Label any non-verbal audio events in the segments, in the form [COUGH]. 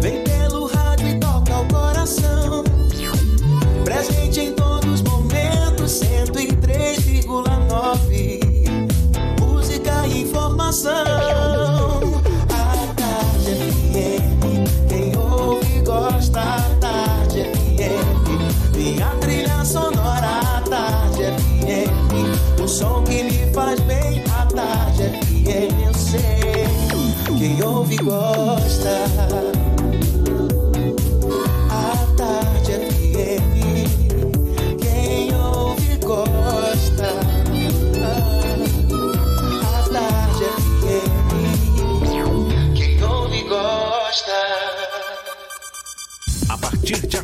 Vem pelo rádio e toca o coração. Presente em todos os momentos, 103,9. Música e informação.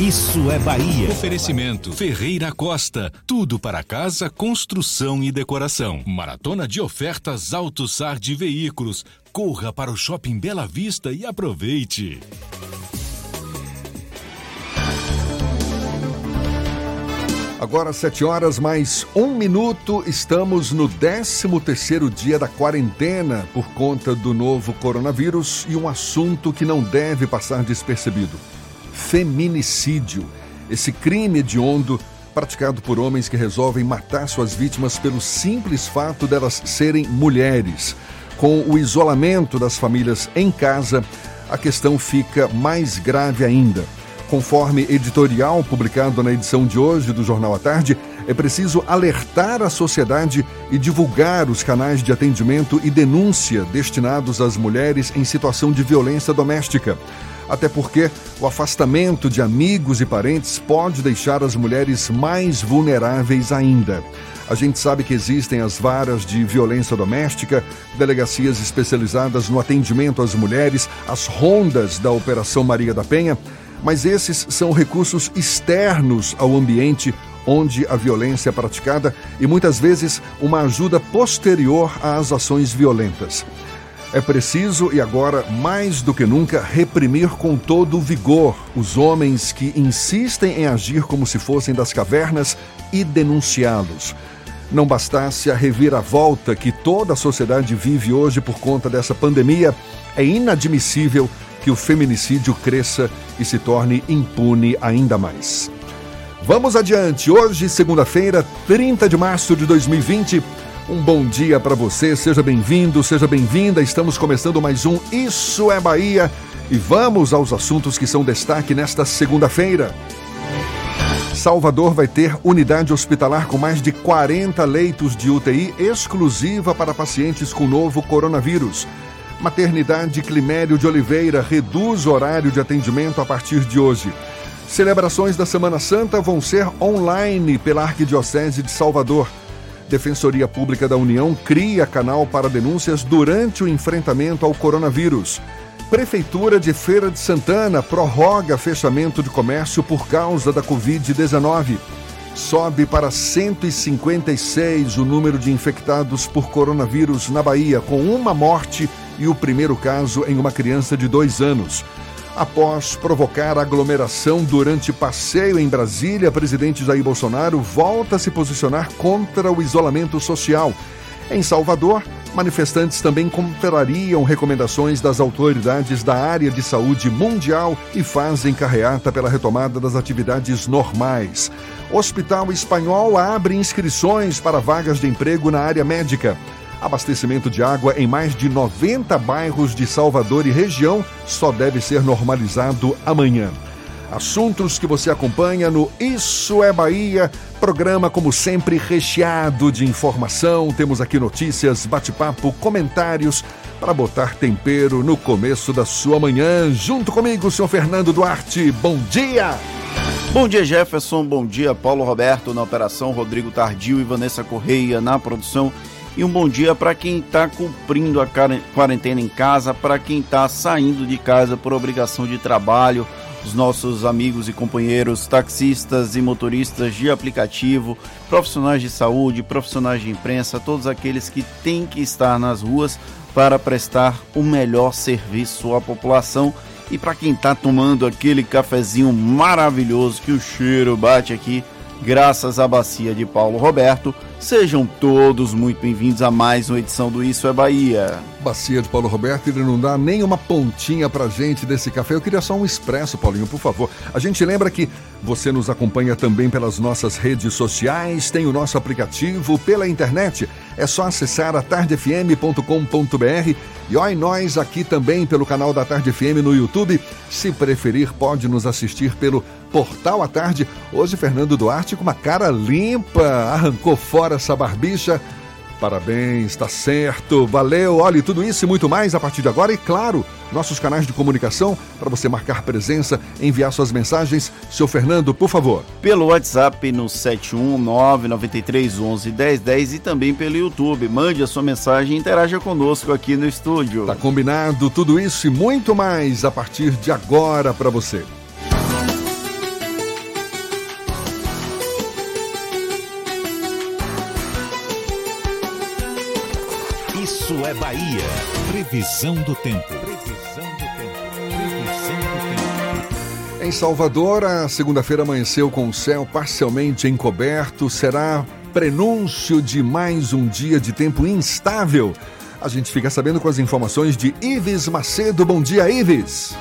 Isso é Bahia. Oferecimento Ferreira Costa. Tudo para casa, construção e decoração. Maratona de ofertas AutoSar de veículos. Corra para o Shopping Bela Vista e aproveite. Agora, sete horas mais um minuto, estamos no 13 terceiro dia da quarentena por conta do novo coronavírus e um assunto que não deve passar despercebido: feminicídio. Esse crime hediondo praticado por homens que resolvem matar suas vítimas pelo simples fato delas serem mulheres. Com o isolamento das famílias em casa, a questão fica mais grave ainda. Conforme editorial publicado na edição de hoje do Jornal à Tarde, é preciso alertar a sociedade e divulgar os canais de atendimento e denúncia destinados às mulheres em situação de violência doméstica. Até porque o afastamento de amigos e parentes pode deixar as mulheres mais vulneráveis ainda. A gente sabe que existem as varas de violência doméstica, delegacias especializadas no atendimento às mulheres, as rondas da Operação Maria da Penha, mas esses são recursos externos ao ambiente onde a violência é praticada e muitas vezes uma ajuda posterior às ações violentas. É preciso, e agora mais do que nunca, reprimir com todo vigor os homens que insistem em agir como se fossem das cavernas e denunciá-los. Não bastasse a reviravolta que toda a sociedade vive hoje por conta dessa pandemia, é inadmissível que o feminicídio cresça e se torne impune ainda mais. Vamos adiante. Hoje, segunda-feira, 30 de março de 2020. Um bom dia para você, seja bem-vindo, seja bem-vinda. Estamos começando mais um Isso é Bahia e vamos aos assuntos que são destaque nesta segunda-feira. Salvador vai ter unidade hospitalar com mais de 40 leitos de UTI exclusiva para pacientes com novo coronavírus. Maternidade Climério de Oliveira reduz o horário de atendimento a partir de hoje. Celebrações da Semana Santa vão ser online pela Arquidiocese de Salvador. Defensoria Pública da União cria canal para denúncias durante o enfrentamento ao coronavírus. Prefeitura de Feira de Santana prorroga fechamento de comércio por causa da Covid-19. Sobe para 156 o número de infectados por coronavírus na Bahia, com uma morte e o primeiro caso em uma criança de dois anos. Após provocar aglomeração durante passeio em Brasília, presidente Jair Bolsonaro volta a se posicionar contra o isolamento social. Em Salvador, manifestantes também contrariam recomendações das autoridades da área de saúde mundial e fazem carreata pela retomada das atividades normais. Hospital Espanhol abre inscrições para vagas de emprego na área médica. Abastecimento de água em mais de 90 bairros de Salvador e região só deve ser normalizado amanhã. Assuntos que você acompanha no Isso é Bahia, programa como sempre recheado de informação. Temos aqui notícias, bate-papo, comentários para botar tempero no começo da sua manhã. Junto comigo, senhor Fernando Duarte. Bom dia! Bom dia, Jefferson. Bom dia, Paulo Roberto na operação, Rodrigo Tardio e Vanessa Correia na produção. E um bom dia para quem está cumprindo a quarentena em casa, para quem está saindo de casa por obrigação de trabalho os nossos amigos e companheiros taxistas e motoristas de aplicativo, profissionais de saúde, profissionais de imprensa, todos aqueles que têm que estar nas ruas para prestar o melhor serviço à população. E para quem está tomando aquele cafezinho maravilhoso que o cheiro bate aqui, graças à bacia de Paulo Roberto, Sejam todos muito bem-vindos a mais uma edição do Isso é Bahia. Bacia de Paulo Roberto, ele não dá nem uma pontinha pra gente desse café. Eu queria só um expresso, Paulinho, por favor. A gente lembra que você nos acompanha também pelas nossas redes sociais, tem o nosso aplicativo pela internet. É só acessar a tardefm.com.br e olha nós aqui também pelo canal da Tarde FM no YouTube. Se preferir, pode nos assistir pelo Portal à Tarde. Hoje, Fernando Duarte com uma cara limpa, arrancou fora essa barbicha. Parabéns, tá certo, valeu. Olha, tudo isso e muito mais a partir de agora. E claro, nossos canais de comunicação para você marcar presença, enviar suas mensagens. Seu Fernando, por favor. Pelo WhatsApp no 71993111010 e também pelo YouTube. Mande a sua mensagem e interaja conosco aqui no estúdio. Tá combinado tudo isso e muito mais a partir de agora para você. É Bahia. Previsão do tempo. Previsão do tempo. Previsão do tempo. Em Salvador, a segunda-feira amanheceu com o céu parcialmente encoberto. Será prenúncio de mais um dia de tempo instável. A gente fica sabendo com as informações de Ives Macedo. Bom dia, Ives.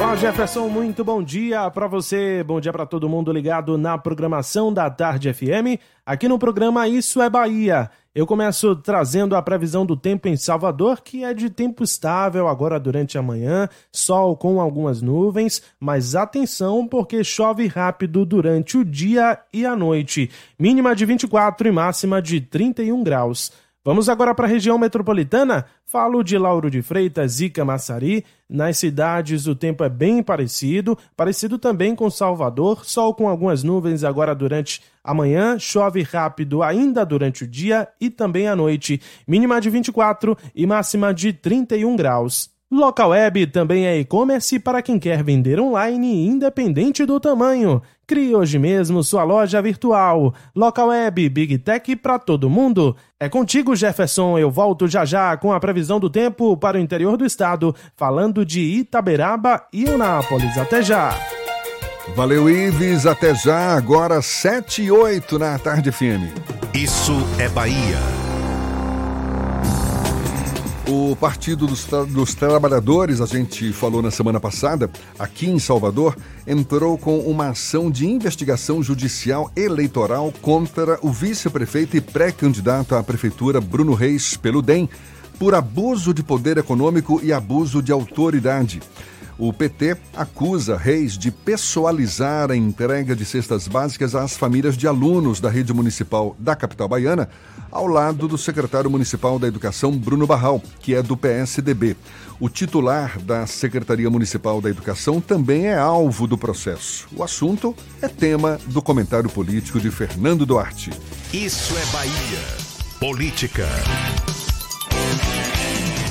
Olá, Jefferson, muito bom dia para você, bom dia para todo mundo ligado na programação da Tarde FM. Aqui no programa Isso é Bahia. Eu começo trazendo a previsão do tempo em Salvador, que é de tempo estável agora durante a manhã, sol com algumas nuvens, mas atenção porque chove rápido durante o dia e a noite. Mínima de 24 e máxima de 31 graus. Vamos agora para a região metropolitana? Falo de Lauro de Freitas e Camaçari. Nas cidades o tempo é bem parecido, parecido também com Salvador, sol com algumas nuvens agora durante a manhã, chove rápido ainda durante o dia e também à noite. Mínima de 24 e máxima de 31 graus. Local Web também é e-commerce para quem quer vender online independente do tamanho. Crie hoje mesmo sua loja virtual. Local Web Big Tech para todo mundo. É contigo, Jefferson. Eu volto já já com a previsão do tempo para o interior do estado, falando de Itaberaba e Eunápolis. Até já. Valeu, Ives. Até já. Agora 7 e 8 na tarde FM. Isso é Bahia. O Partido dos, Tra dos, Trabalhadores, a gente falou na semana passada, aqui em Salvador, entrou com uma ação de investigação judicial eleitoral contra o vice-prefeito e pré-candidato à prefeitura Bruno Reis pelo DEM por abuso de poder econômico e abuso de autoridade. O PT acusa Reis de pessoalizar a entrega de cestas básicas às famílias de alunos da rede municipal da capital baiana, ao lado do secretário municipal da Educação, Bruno Barral, que é do PSDB. O titular da Secretaria Municipal da Educação também é alvo do processo. O assunto é tema do comentário político de Fernando Duarte. Isso é Bahia. Política.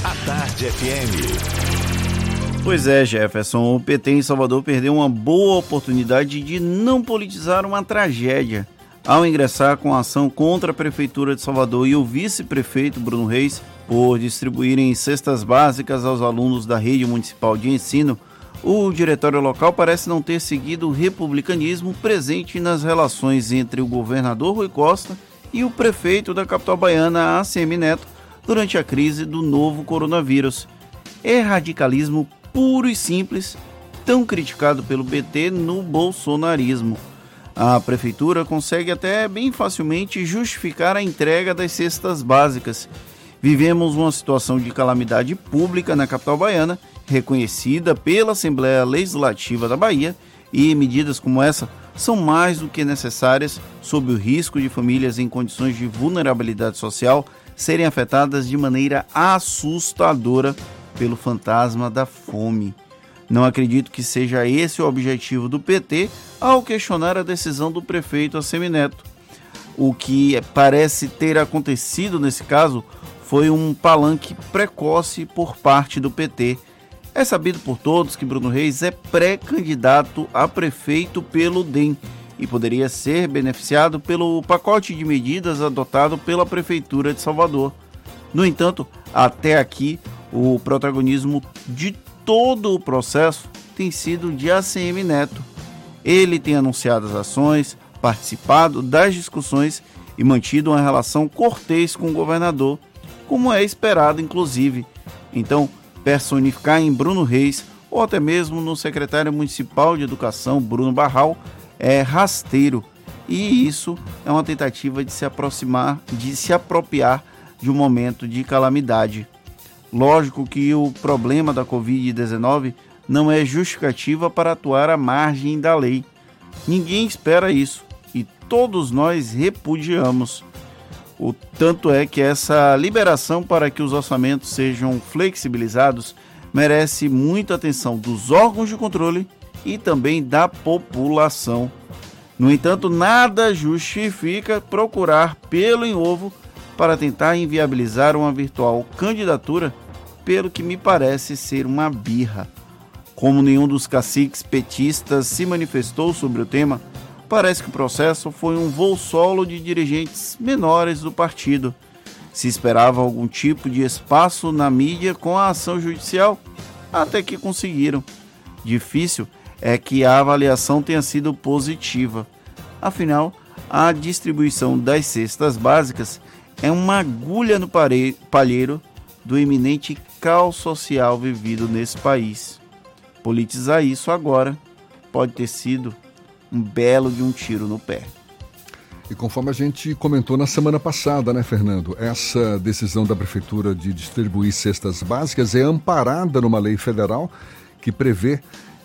A Tarde FM. Pois é, Jefferson, o PT em Salvador perdeu uma boa oportunidade de não politizar uma tragédia ao ingressar com a ação contra a Prefeitura de Salvador e o vice-prefeito Bruno Reis por distribuírem cestas básicas aos alunos da rede municipal de ensino. O diretório local parece não ter seguido o republicanismo presente nas relações entre o governador Rui Costa e o prefeito da capital baiana, ACM Neto, durante a crise do novo coronavírus. É radicalismo puro e simples, tão criticado pelo PT no bolsonarismo. A prefeitura consegue até bem facilmente justificar a entrega das cestas básicas. Vivemos uma situação de calamidade pública na capital baiana, reconhecida pela Assembleia Legislativa da Bahia, e medidas como essa são mais do que necessárias sob o risco de famílias em condições de vulnerabilidade social serem afetadas de maneira assustadora pelo fantasma da fome. Não acredito que seja esse o objetivo do PT ao questionar a decisão do prefeito Assemineto. O que parece ter acontecido nesse caso foi um palanque precoce por parte do PT. É sabido por todos que Bruno Reis é pré-candidato a prefeito pelo DEM e poderia ser beneficiado pelo pacote de medidas adotado pela Prefeitura de Salvador. No entanto, até aqui, o protagonismo de todo o processo tem sido de ACM Neto. Ele tem anunciado as ações, participado das discussões e mantido uma relação cortês com o governador, como é esperado, inclusive. Então, personificar em Bruno Reis ou até mesmo no secretário municipal de educação, Bruno Barral, é rasteiro. E isso é uma tentativa de se aproximar, de se apropriar de um momento de calamidade. Lógico que o problema da Covid-19 não é justificativa para atuar à margem da lei. Ninguém espera isso e todos nós repudiamos. O tanto é que essa liberação para que os orçamentos sejam flexibilizados merece muita atenção dos órgãos de controle e também da população. No entanto, nada justifica procurar pelo em ovo para tentar inviabilizar uma virtual candidatura, pelo que me parece ser uma birra. Como nenhum dos caciques petistas se manifestou sobre o tema, parece que o processo foi um voo solo de dirigentes menores do partido. Se esperava algum tipo de espaço na mídia com a ação judicial, até que conseguiram. Difícil é que a avaliação tenha sido positiva. Afinal, a distribuição das cestas básicas é uma agulha no palheiro do eminente caos social vivido nesse país. Politizar isso agora pode ter sido um belo de um tiro no pé. E conforme a gente comentou na semana passada, né, Fernando? Essa decisão da Prefeitura de distribuir cestas básicas é amparada numa lei federal que prevê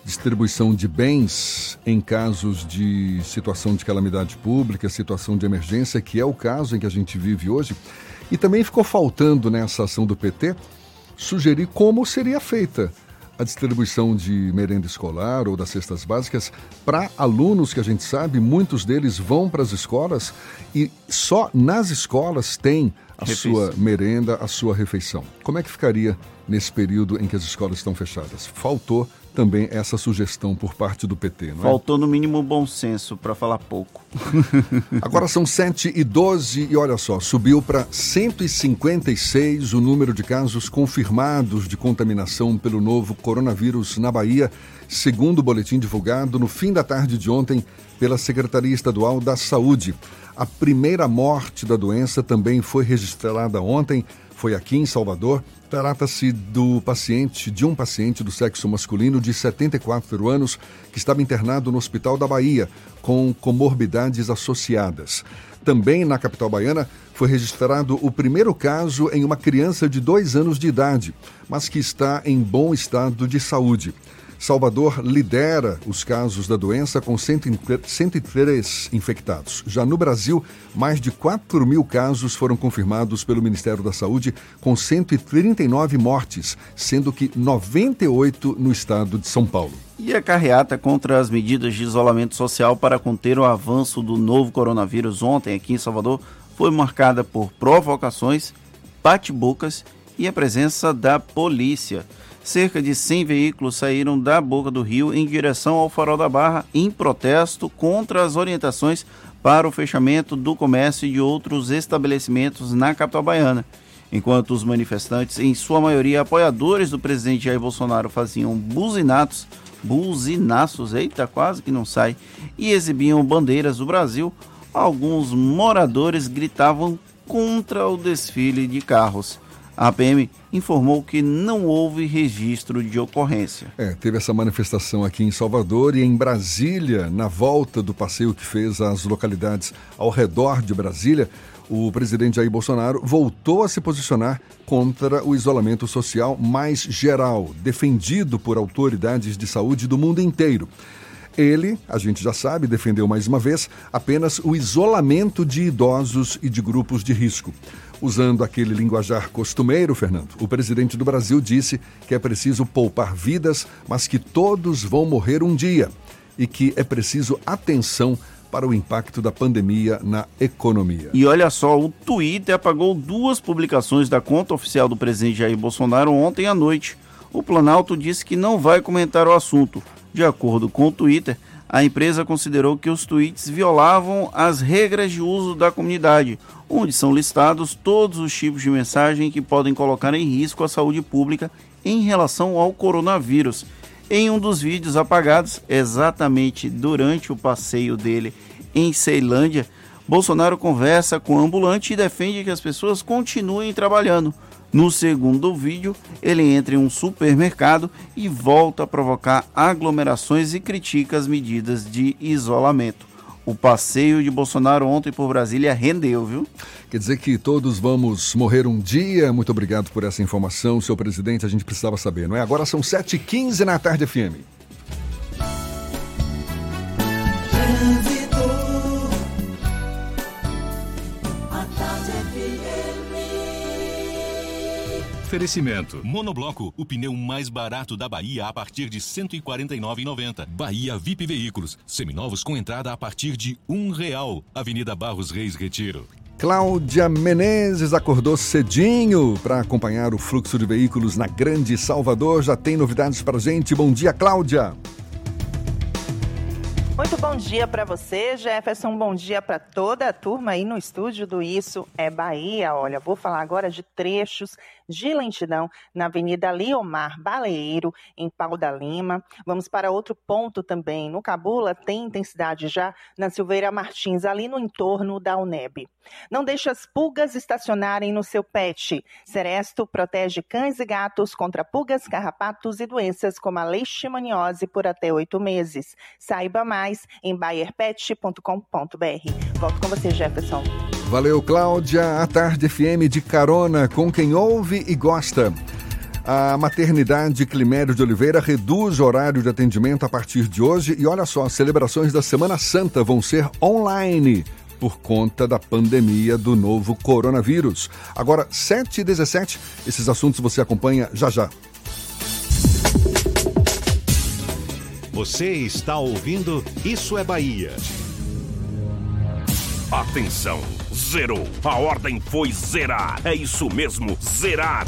distribuição de bens em casos de situação de calamidade pública, situação de emergência, que é o caso em que a gente vive hoje. E também ficou faltando nessa ação do PT sugerir como seria feita a distribuição de merenda escolar ou das cestas básicas para alunos que a gente sabe, muitos deles vão para as escolas e só nas escolas tem a refeição. sua merenda, a sua refeição. Como é que ficaria nesse período em que as escolas estão fechadas? Faltou também essa sugestão por parte do PT, não é? Faltou no mínimo bom senso, para falar pouco. [LAUGHS] Agora são 7 e 12 e olha só, subiu para 156 o número de casos confirmados de contaminação pelo novo coronavírus na Bahia, segundo o boletim divulgado no fim da tarde de ontem pela Secretaria Estadual da Saúde. A primeira morte da doença também foi registrada ontem, foi aqui em Salvador Trata-se do paciente, de um paciente do sexo masculino de 74 anos que estava internado no Hospital da Bahia com comorbidades associadas. Também na capital baiana foi registrado o primeiro caso em uma criança de dois anos de idade, mas que está em bom estado de saúde. Salvador lidera os casos da doença com 103 infectados. Já no Brasil, mais de 4 mil casos foram confirmados pelo Ministério da Saúde, com 139 mortes, sendo que 98 no estado de São Paulo. E a carreata contra as medidas de isolamento social para conter o avanço do novo coronavírus ontem aqui em Salvador foi marcada por provocações, bate-bocas e a presença da polícia cerca de 100 veículos saíram da boca do rio em direção ao Farol da Barra em protesto contra as orientações para o fechamento do comércio e de outros estabelecimentos na capital baiana. Enquanto os manifestantes, em sua maioria apoiadores do presidente Jair Bolsonaro, faziam buzinatos, buzinaços, eita, quase que não sai, e exibiam bandeiras do Brasil, alguns moradores gritavam contra o desfile de carros. A PM informou que não houve registro de ocorrência. É, teve essa manifestação aqui em Salvador e em Brasília, na volta do passeio que fez às localidades ao redor de Brasília, o presidente Jair Bolsonaro voltou a se posicionar contra o isolamento social mais geral, defendido por autoridades de saúde do mundo inteiro. Ele, a gente já sabe, defendeu mais uma vez apenas o isolamento de idosos e de grupos de risco. Usando aquele linguajar costumeiro, Fernando, o presidente do Brasil disse que é preciso poupar vidas, mas que todos vão morrer um dia e que é preciso atenção para o impacto da pandemia na economia. E olha só, o Twitter apagou duas publicações da conta oficial do presidente Jair Bolsonaro ontem à noite O Planalto disse que não vai comentar o assunto. De acordo com o Twitter, a empresa considerou que os tweets violavam as regras de uso da comunidade, onde são listados todos os tipos de mensagem que podem colocar em risco a saúde pública em relação ao coronavírus. Em um dos vídeos apagados, exatamente durante o passeio dele em Ceilândia, Bolsonaro conversa com o ambulante e defende que as pessoas continuem trabalhando. No segundo vídeo, ele entra em um supermercado e volta a provocar aglomerações e critica as medidas de isolamento. O passeio de Bolsonaro ontem por Brasília rendeu, viu? Quer dizer que todos vamos morrer um dia? Muito obrigado por essa informação, seu presidente. A gente precisava saber, não é? Agora são 7h15 na tarde FM. Oferecimento. Monobloco, o pneu mais barato da Bahia a partir de R$ 149,90. Bahia VIP Veículos, seminovos com entrada a partir de um real. Avenida Barros Reis Retiro. Cláudia Menezes acordou cedinho para acompanhar o fluxo de veículos na Grande Salvador. Já tem novidades para gente. Bom dia, Cláudia. Muito bom dia para você, Jefferson. Bom dia para toda a turma aí no estúdio do Isso é Bahia. Olha, vou falar agora de trechos de lentidão na Avenida Liomar Baleeiro, em Pau da Lima. Vamos para outro ponto também. No Cabula tem intensidade já na Silveira Martins, ali no entorno da UNEB. Não deixe as pulgas estacionarem no seu pet. Seresto protege cães e gatos contra pulgas, carrapatos e doenças como a leishmaniose por até oito meses. Saiba mais em bayerpet.com.br. Volto com você, Jefferson. Valeu, Cláudia. A Tarde FM de carona com quem ouve e gosta. A maternidade Climério de Oliveira reduz o horário de atendimento a partir de hoje e olha só, as celebrações da Semana Santa vão ser online por conta da pandemia do novo coronavírus. Agora, 7 e 17, esses assuntos você acompanha já já. Você está ouvindo Isso é Bahia. Atenção, zerou. A ordem foi zerar. É isso mesmo, zerar.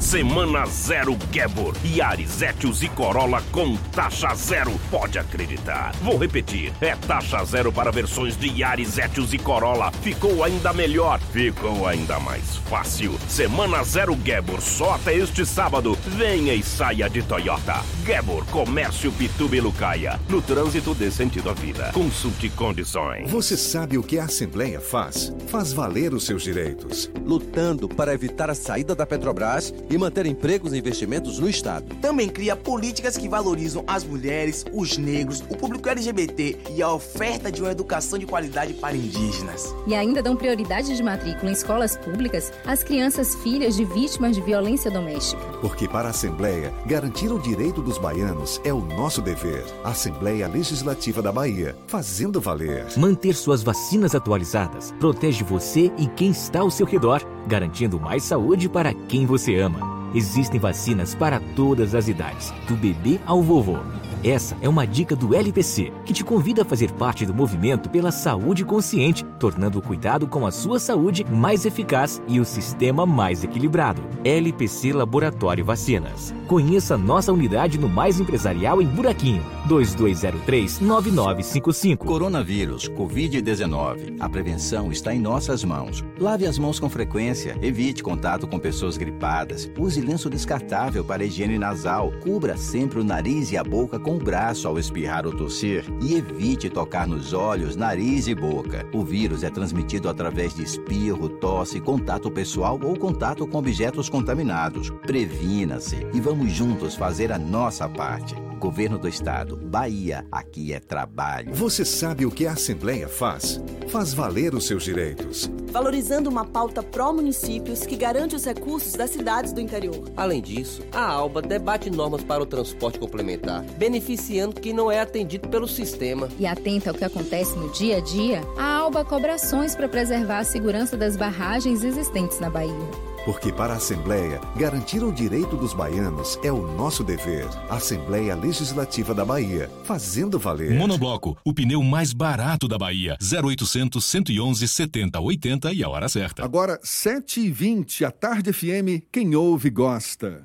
Semana Zero Gabor, Yaris, Etios e Corolla com taxa zero. Pode acreditar. Vou repetir. É taxa zero para versões de Yaris, Etios e Corolla. Ficou ainda melhor. Ficou ainda mais fácil. Semana Zero Gabor, só até este sábado. Venha e saia de Toyota. Gabor, Comércio Pituba e Lucaia. No trânsito dê sentido à vida. Consulte condições. Você sabe o que a Assembleia faz? Faz valer os seus direitos. Lutando para evitar a saída da Petrobras e manter empregos e investimentos no Estado. Também cria políticas que valorizam as mulheres, os negros, o público LGBT e a oferta de uma educação de qualidade para indígenas. E ainda dão prioridade de matrícula em escolas públicas às crianças filhas de vítimas de violência doméstica. Porque para a Assembleia, garantir o direito dos baianos é o nosso dever. Assembleia Legislativa da Bahia, fazendo valer. Manter suas vacinas atualizadas protege você e quem está ao seu redor, garantindo mais saúde para quem você ama. Existem vacinas para todas as idades, do bebê ao vovô. Essa é uma dica do LPC, que te convida a fazer parte do movimento pela saúde consciente, tornando o cuidado com a sua saúde mais eficaz e o sistema mais equilibrado. LPC Laboratório Vacinas. Conheça nossa unidade no Mais Empresarial em Buraquinho, 2203-9955. Coronavírus, Covid-19. A prevenção está em nossas mãos. Lave as mãos com frequência, evite contato com pessoas gripadas, use lenço descartável para higiene nasal, cubra sempre o nariz e a boca com o braço ao espirrar ou tossir e evite tocar nos olhos, nariz e boca. O vírus é transmitido através de espirro, tosse, contato pessoal ou contato com objetos contaminados. Previna-se e vamos juntos fazer a nossa parte. Governo do Estado, Bahia, aqui é trabalho. Você sabe o que a Assembleia faz? Faz valer os seus direitos. Valorizando uma pauta pró-municípios que garante os recursos das cidades do interior. Além disso, a ALBA debate normas para o transporte complementar, beneficiando quem não é atendido pelo sistema. E atenta ao que acontece no dia a dia, a ALBA cobra ações para preservar a segurança das barragens existentes na Bahia. Porque para a Assembleia, garantir o direito dos baianos é o nosso dever. Assembleia Legislativa da Bahia, fazendo valer. Monobloco, o pneu mais barato da Bahia. 0800 111 70 80 e a hora certa. Agora, 7h20, a Tarde FM, quem ouve gosta.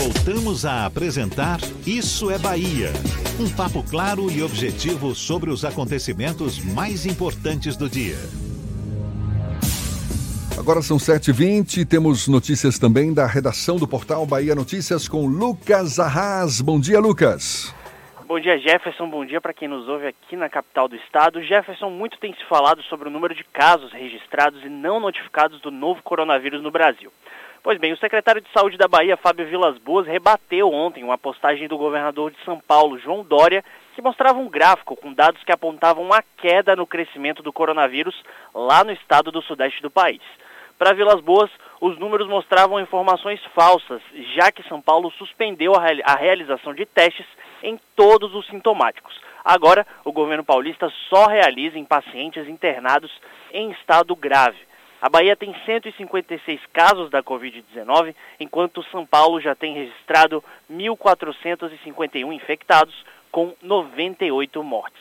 Voltamos a apresentar Isso é Bahia. Um papo claro e objetivo sobre os acontecimentos mais importantes do dia. Agora são 7h20, temos notícias também da redação do portal Bahia Notícias com Lucas Arras. Bom dia, Lucas. Bom dia, Jefferson. Bom dia para quem nos ouve aqui na capital do estado. Jefferson, muito tem se falado sobre o número de casos registrados e não notificados do novo coronavírus no Brasil. Pois bem, o secretário de Saúde da Bahia, Fábio Vilas Boas, rebateu ontem uma postagem do governador de São Paulo, João Dória, que mostrava um gráfico com dados que apontavam uma queda no crescimento do coronavírus lá no estado do sudeste do país. Para Vilas Boas, os números mostravam informações falsas, já que São Paulo suspendeu a realização de testes em todos os sintomáticos. Agora, o governo paulista só realiza em pacientes internados em estado grave. A Bahia tem 156 casos da Covid-19, enquanto São Paulo já tem registrado 1.451 infectados, com 98 mortes.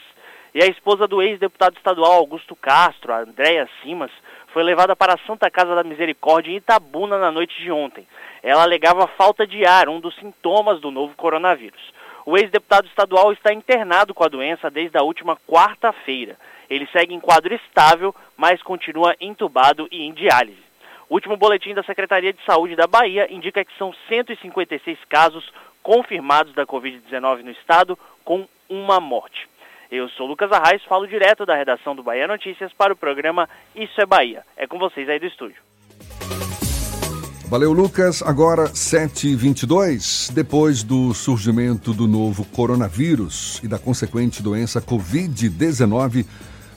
E a esposa do ex-deputado estadual Augusto Castro, Andréa Simas, foi levada para a Santa Casa da Misericórdia em Itabuna na noite de ontem. Ela alegava falta de ar, um dos sintomas do novo coronavírus. O ex-deputado estadual está internado com a doença desde a última quarta-feira. Ele segue em quadro estável, mas continua entubado e em diálise. O último boletim da Secretaria de Saúde da Bahia indica que são 156 casos confirmados da Covid-19 no estado, com uma morte. Eu sou Lucas Arraes, falo direto da redação do Bahia Notícias para o programa Isso é Bahia. É com vocês aí do estúdio. Valeu, Lucas. Agora, 7h22, depois do surgimento do novo coronavírus e da consequente doença Covid-19,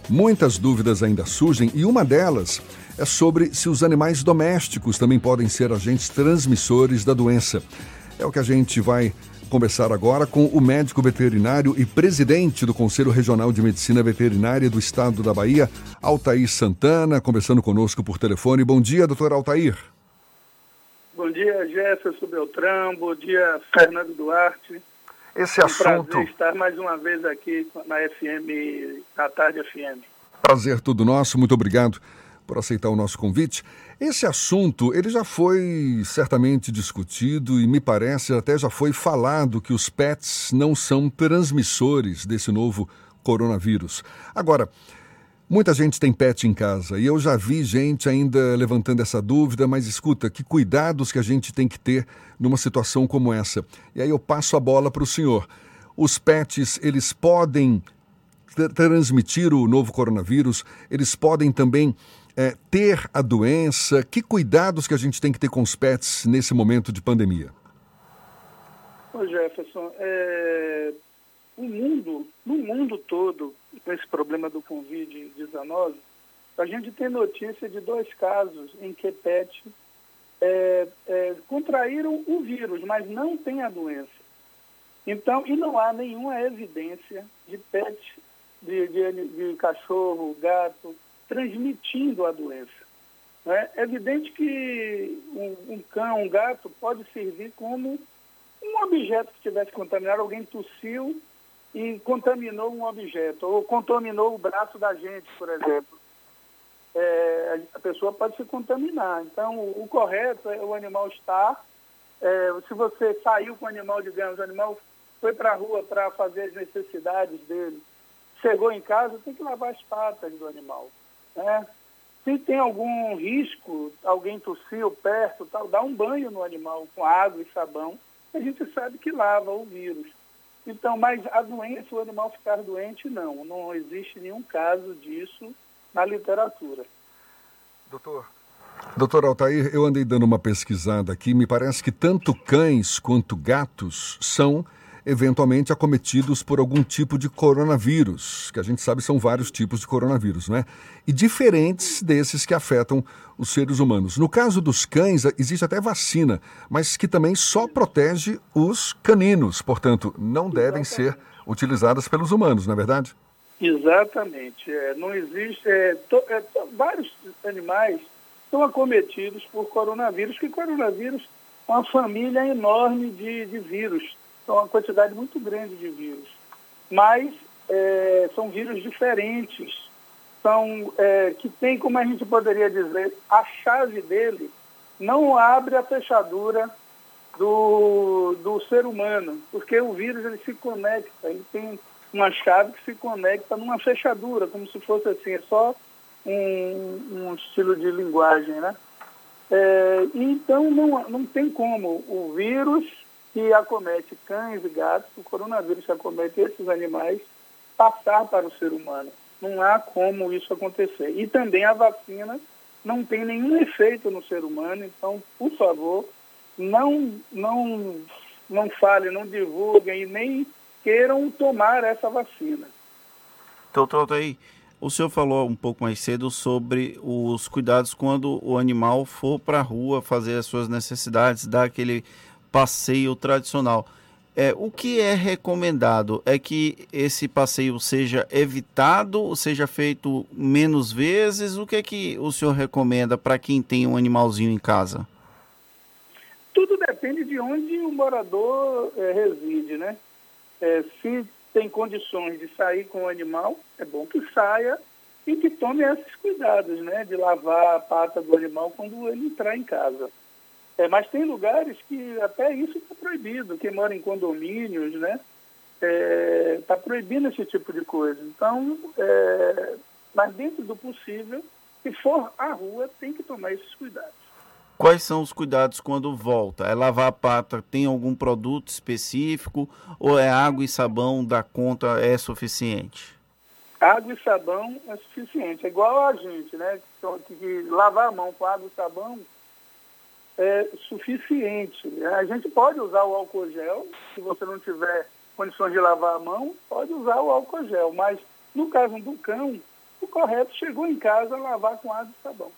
muitas dúvidas ainda surgem e uma delas é sobre se os animais domésticos também podem ser agentes transmissores da doença. É o que a gente vai conversar agora com o médico veterinário e presidente do Conselho Regional de Medicina Veterinária do Estado da Bahia, Altair Santana, conversando conosco por telefone. Bom dia, doutor Altair. Bom dia, Jefferson Beltrão. Bom dia, Fernando Duarte. Esse é um assunto. Prazer estar mais uma vez aqui na FM, na Tarde FM. Prazer todo nosso. Muito obrigado por aceitar o nosso convite. Esse assunto, ele já foi certamente discutido e me parece até já foi falado que os pets não são transmissores desse novo coronavírus. Agora, muita gente tem pet em casa e eu já vi gente ainda levantando essa dúvida, mas escuta, que cuidados que a gente tem que ter numa situação como essa. E aí eu passo a bola para o senhor. Os pets, eles podem transmitir o novo coronavírus, eles podem também é, ter a doença? Que cuidados que a gente tem que ter com os pets nesse momento de pandemia? Ô Jefferson, é, o mundo, no mundo todo, com esse problema do Covid-19, a gente tem notícia de dois casos em que pets é, é, contraíram o vírus, mas não tem a doença. Então, e não há nenhuma evidência de pet, de, de, de cachorro, gato, transmitindo a doença. É evidente que um, um, cão, um gato, pode servir como um objeto que estivesse contaminado, alguém tossiu e contaminou um objeto, ou contaminou o braço da gente, por exemplo. É, a pessoa pode se contaminar. Então, o, o correto é o animal estar. É, se você saiu com o animal, digamos, o animal foi para a rua para fazer as necessidades dele, chegou em casa, tem que lavar as patas do animal. Né? Se tem algum risco, alguém tossiu perto, tal, dá um banho no animal com água e sabão, a gente sabe que lava o vírus. Então, mas a doença, o animal ficar doente, não. Não existe nenhum caso disso na literatura. Doutor. Doutor Altair, eu andei dando uma pesquisada aqui, me parece que tanto cães quanto gatos são eventualmente acometidos por algum tipo de coronavírus, que a gente sabe são vários tipos de coronavírus, né? E diferentes desses que afetam os seres humanos. No caso dos cães, existe até vacina, mas que também só protege os caninos, portanto, não devem ser utilizadas pelos humanos, não é verdade? Exatamente. É, não existe. É, to, é, vários animais são acometidos por coronavírus, que coronavírus é uma família enorme de, de vírus, é uma quantidade muito grande de vírus. Mas é, são vírus diferentes, são é, que tem, como a gente poderia dizer, a chave dele não abre a fechadura do, do ser humano, porque o vírus ele se conecta, ele tem uma chave que se conecta numa fechadura, como se fosse assim, é só um, um estilo de linguagem, né? É, então não, não tem como o vírus que acomete cães e gatos, o coronavírus que acomete esses animais, passar para o ser humano. Não há como isso acontecer. E também a vacina não tem nenhum efeito no ser humano, então, por favor, não, não, não falem, não divulguem e nem queiram tomar essa vacina. Doutor aí, o senhor falou um pouco mais cedo sobre os cuidados quando o animal for para a rua fazer as suas necessidades, dar aquele passeio tradicional. É, o que é recomendado é que esse passeio seja evitado, seja feito menos vezes. O que é que o senhor recomenda para quem tem um animalzinho em casa? Tudo depende de onde o morador é, reside, né? É, se tem condições de sair com o animal, é bom que saia e que tome esses cuidados, né? De lavar a pata do animal quando ele entrar em casa. É, mas tem lugares que até isso está proibido. Quem mora em condomínios, né? Está é, tá proibindo esse tipo de coisa. Então, é, mas dentro do possível, se for à rua, tem que tomar esses cuidados. Quais são os cuidados quando volta? É lavar a pata? Tem algum produto específico? Ou é água e sabão da conta é suficiente? Água e sabão é suficiente. É igual a gente, né? Que, que lavar a mão com água e sabão é suficiente. A gente pode usar o álcool gel, se você não tiver condições de lavar a mão, pode usar o álcool gel. Mas no caso do cão, o correto chegou em casa lavar com água e sabão.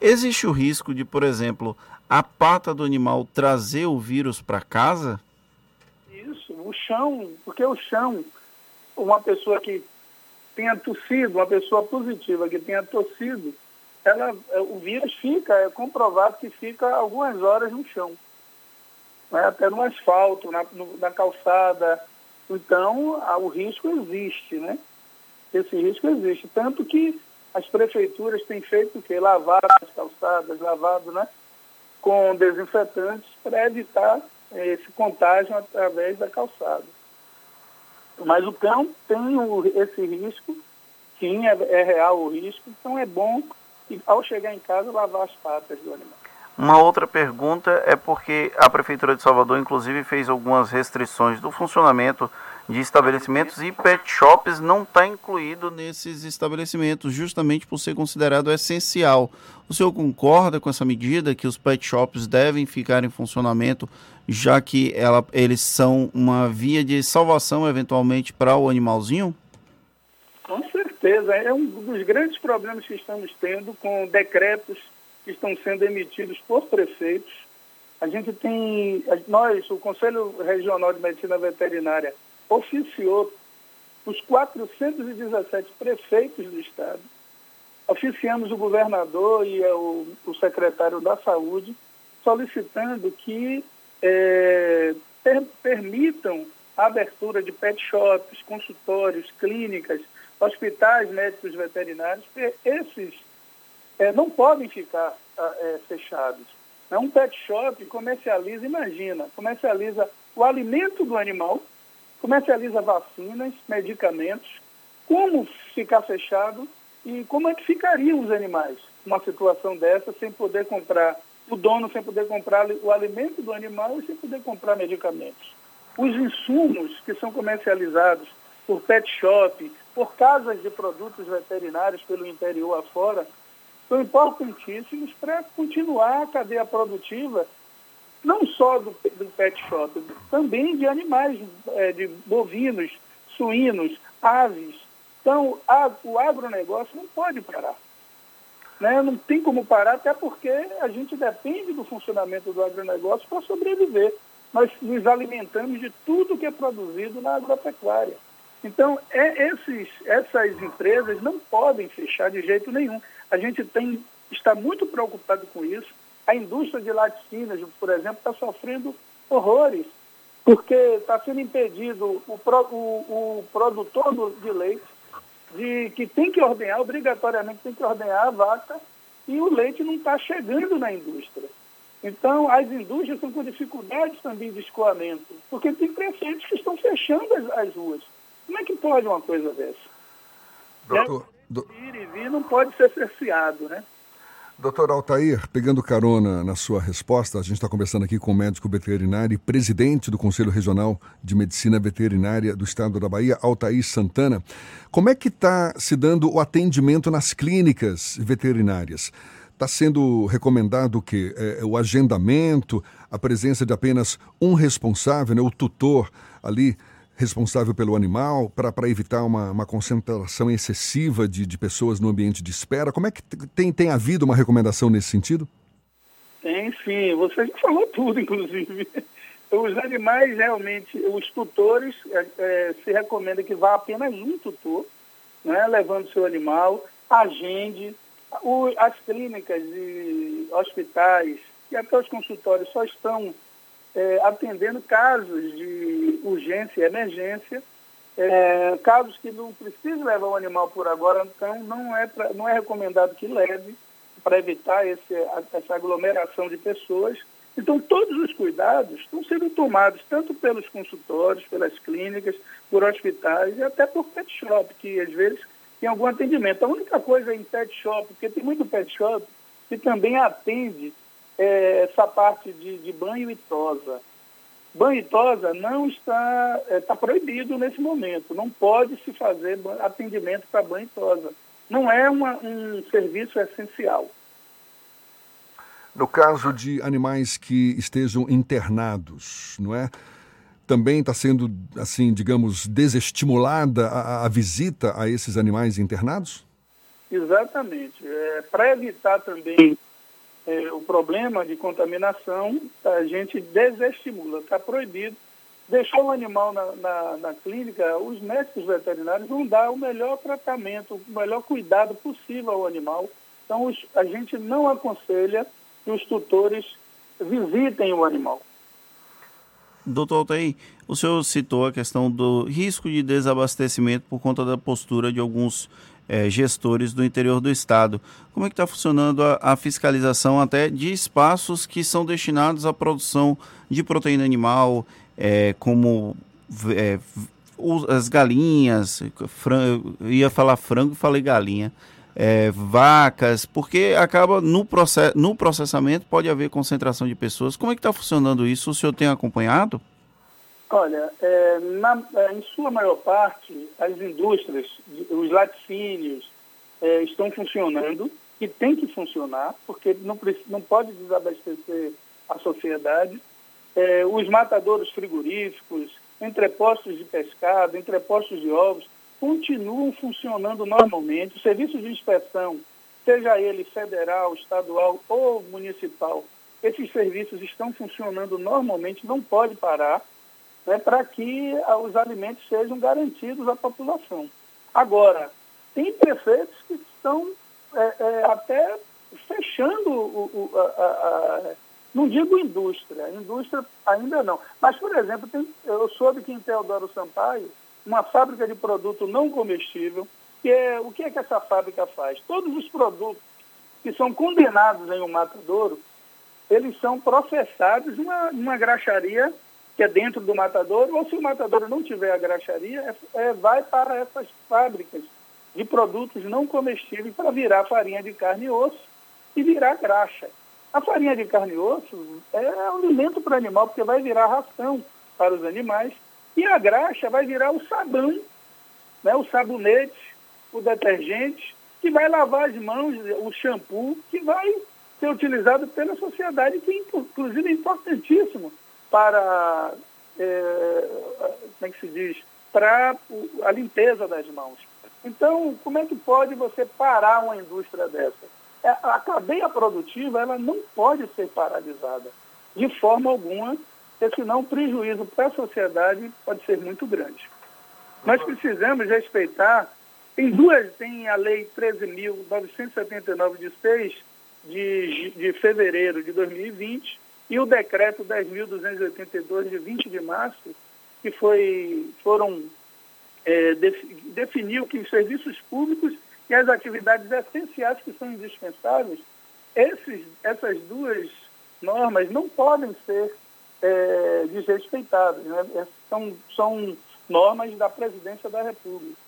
Existe o risco de, por exemplo, a pata do animal trazer o vírus para casa? Isso, o chão, porque o chão, uma pessoa que tenha tossido, uma pessoa positiva que tenha tossido, ela, o vírus fica, é comprovado que fica algumas horas no chão, né? até no asfalto, na, no, na calçada. Então, a, o risco existe, né? Esse risco existe. Tanto que as prefeituras têm feito o quê? Lavado as calçadas, lavado né, com desinfetantes para evitar eh, esse contágio através da calçada. Mas o cão tem o, esse risco, sim, é, é, real o risco, então é bom, ao chegar em casa, lavar as patas do animal. Uma outra pergunta é porque a Prefeitura de Salvador, inclusive, fez algumas restrições do funcionamento de estabelecimentos e pet shops não está incluído nesses estabelecimentos, justamente por ser considerado essencial. O senhor concorda com essa medida que os pet shops devem ficar em funcionamento, já que ela, eles são uma via de salvação eventualmente para o animalzinho? Certeza, é um dos grandes problemas que estamos tendo com decretos que estão sendo emitidos por prefeitos. A gente tem, nós, o Conselho Regional de Medicina Veterinária, oficiou os 417 prefeitos do Estado, oficiamos o governador e o, o secretário da Saúde, solicitando que é, per, permitam a abertura de pet shops, consultórios, clínicas, hospitais médicos veterinários, esses é, não podem ficar é, fechados. Um pet shop comercializa, imagina, comercializa o alimento do animal, comercializa vacinas, medicamentos, como ficar fechado e como é que ficariam os animais numa situação dessa sem poder comprar, o dono sem poder comprar o alimento do animal e sem poder comprar medicamentos. Os insumos que são comercializados por pet shop, por casas de produtos veterinários pelo interior afora, são importantíssimos para continuar a cadeia produtiva não só do, do pet shop, também de animais, é, de bovinos, suínos, aves. Então, a, o agronegócio não pode parar. Né? Não tem como parar, até porque a gente depende do funcionamento do agronegócio para sobreviver. Nós nos alimentamos de tudo que é produzido na agropecuária. Então, é, esses, essas empresas não podem fechar de jeito nenhum. A gente tem, está muito preocupado com isso. A indústria de laticínios, por exemplo, está sofrendo horrores, porque está sendo impedido o, pro, o, o produtor do, de leite, de, que tem que ordenhar, obrigatoriamente tem que ordenhar a vaca, e o leite não está chegando na indústria. Então, as indústrias estão com dificuldades também de escoamento, porque tem prefeitos que estão fechando as, as ruas. Como é que pode uma coisa dessa? Doutor, do... Ir e vir não pode ser cerceado, né? Doutor Altair, pegando carona na sua resposta, a gente está conversando aqui com o médico veterinário e presidente do Conselho Regional de Medicina Veterinária do Estado da Bahia, Altair Santana. Como é que está se dando o atendimento nas clínicas veterinárias? Está sendo recomendado o quê? É, o agendamento, a presença de apenas um responsável, né, o tutor ali responsável pelo animal para evitar uma, uma, concentração excessiva de, de, pessoas no ambiente de espera? Como é que tem, tem havido uma recomendação nesse sentido? Tem sim, você já falou tudo, [LAUGHS] inclusive. Os animais, realmente, os tutores, é, é, se recomenda que vá apenas um tutor, né, levando seu animal, agende. O, as clínicas e hospitais e até os consultórios só estão é, atendendo casos de urgência e emergência, é, casos que não precisa levar o animal por agora, então não é, pra, não é recomendado que leve para evitar esse, essa aglomeração de pessoas. Então, todos os cuidados estão sendo tomados tanto pelos consultórios, pelas clínicas, por hospitais e até por pet shop, que às vezes tem algum atendimento. A única coisa em pet shop, porque tem muito pet shop que também atende é, essa parte de, de, banho e tosa. Banho e tosa não está, está é, proibido nesse momento. Não pode se fazer atendimento para banho e tosa. Não é uma, um serviço essencial. No caso de animais que estejam internados, não é? Também está sendo, assim, digamos, desestimulada a, a visita a esses animais internados? Exatamente. É, para evitar também é, o problema de contaminação, a gente desestimula, está proibido. Deixar um animal na, na, na, clínica, os médicos veterinários vão dar o melhor tratamento, o melhor cuidado possível ao animal. Então, os, a gente não aconselha que os tutores visitem o animal. Doutor Altair, o senhor citou a questão do risco de desabastecimento por conta da postura de alguns é, gestores do interior do estado. Como é que está funcionando a, a, fiscalização até de espaços que são destinados à produção de proteína animal, é, como é, as galinhas, frango, ia falar frango, falei galinha, é, vacas, porque acaba no, process, no processamento pode haver concentração de pessoas. Como é que está funcionando isso? O senhor tem acompanhado? Olha, é, na, é, em sua maior parte, as indústrias, os laticínios é, estão funcionando e tem que funcionar, porque não, não pode desabastecer a sociedade. É, os matadores frigoríficos, entrepostos de pescado, entrepostos de ovos, continuam funcionando normalmente. O serviço de inspeção, seja ele federal, estadual ou municipal, esses serviços estão funcionando normalmente, não pode parar né, para que os alimentos sejam garantidos à população. Agora, tem prefeitos que estão é, é, até fechando o, o a, a, não digo indústria, indústria ainda não. Mas, por exemplo, tem, eu soube que em Teodoro Sampaio, uma fábrica de produto não comestível, que é, o que é que essa fábrica faz? Todos os produtos que são condenados em um matadouro, eles são processados numa, numa graxaria que é dentro do matador, ou se o matador não tiver a graxaria, é, é, vai para essas fábricas de produtos não comestíveis para virar farinha de carne e osso e virar graxa. A farinha de carne e osso é alimento para o animal, porque vai virar ração para os animais, e a graxa vai virar o sabão, né, o sabonete, o detergente, que vai lavar as mãos, o shampoo, que vai ser utilizado pela sociedade, que inclusive é importantíssimo para, é, como é que se diz, para a limpeza das mãos. Então, como é que pode você parar uma indústria dessa? É, a cadeia produtiva ela não pode ser paralisada de forma alguma, porque senão o prejuízo para a sociedade pode ser muito grande. Nós precisamos respeitar, tem duas, tem a lei 13.979 de 6 de, de fevereiro de 2020 e o decreto 10.282 de 20 de março, que foi, foram é, definiu que os serviços públicos e as atividades essenciais que são indispensáveis, esses, essas duas normas não podem ser é, desrespeitadas. Né? São, são normas da Presidência da República.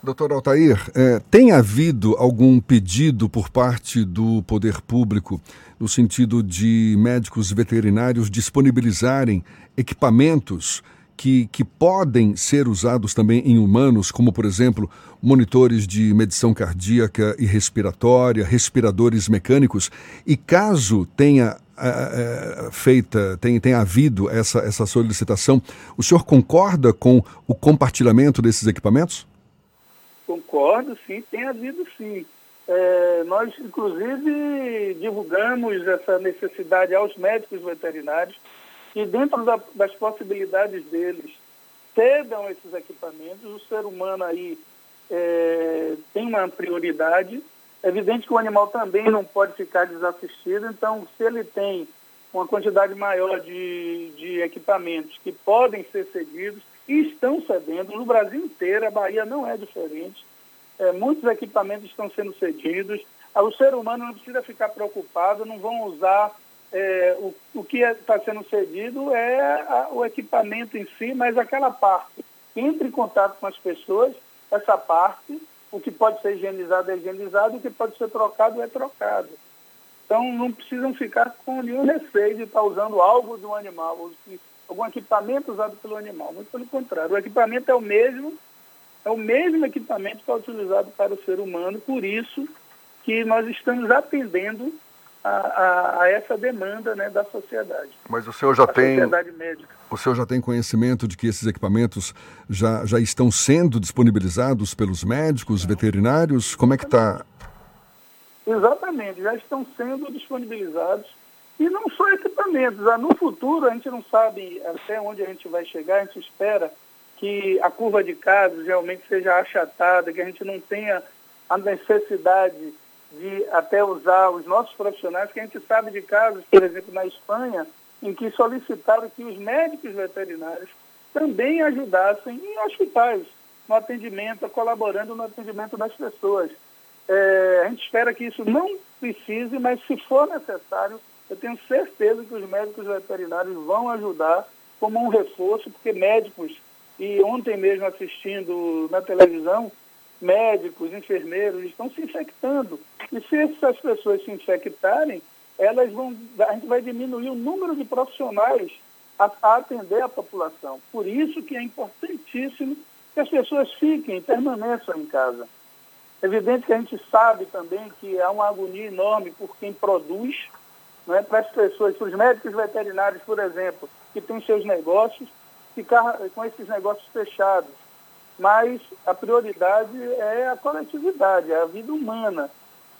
Doutor Altair, é, tem havido algum pedido por parte do poder público no sentido de médicos veterinários disponibilizarem equipamentos que, que podem ser usados também em humanos, como, por exemplo, monitores de medição cardíaca e respiratória, respiradores mecânicos, e caso tenha é, feita, tem, tem havido essa, essa solicitação, o senhor concorda com o compartilhamento desses equipamentos? Concordo, sim, tem havido sim. É, nós, inclusive, divulgamos essa necessidade aos médicos veterinários e dentro da, das possibilidades deles cedam esses equipamentos. O ser humano aí é, tem uma prioridade. É evidente que o animal também não pode ficar desassistido, então se ele tem uma quantidade maior de, de equipamentos que podem ser cedidos e estão cedendo, no Brasil inteiro, a Bahia não é diferente, é, muitos equipamentos estão sendo cedidos, o ser humano não precisa ficar preocupado, não vão usar é, o, o que está é, sendo cedido é a, o equipamento em si, mas aquela parte. Que entra em contato com as pessoas, essa parte, o que pode ser higienizado é higienizado, o que pode ser trocado é trocado. Então não precisam ficar com nenhum receio de estar usando algo de um animal, algum equipamento usado pelo animal. Muito pelo contrário, o equipamento é o mesmo, é o mesmo equipamento que é utilizado para o ser humano, por isso que nós estamos atendendo a, a, a essa demanda né, da sociedade. Mas o senhor já tem. O senhor já tem conhecimento de que esses equipamentos já, já estão sendo disponibilizados pelos médicos, veterinários? Como é que está? Exatamente, já estão sendo disponibilizados. E não só equipamentos, ah, no futuro a gente não sabe até onde a gente vai chegar, a gente espera que a curva de casos realmente seja achatada, que a gente não tenha a necessidade de até usar os nossos profissionais, que a gente sabe de casos, por exemplo, na Espanha, em que solicitaram que os médicos veterinários também ajudassem em hospitais, no atendimento, colaborando no atendimento das pessoas. É, a gente espera que isso não precise, mas se for necessário, eu tenho certeza que os médicos veterinários vão ajudar como um reforço, porque médicos, e ontem mesmo assistindo na televisão, médicos, enfermeiros estão se infectando. E se essas pessoas se infectarem, elas vão, a gente vai diminuir o número de profissionais a, a atender a população. Por isso que é importantíssimo que as pessoas fiquem, permaneçam em casa. É evidente que a gente sabe também que há uma agonia enorme por quem produz, não é? para as pessoas, para os médicos veterinários, por exemplo, que têm seus negócios, ficar com esses negócios fechados mas a prioridade é a coletividade, é a vida humana.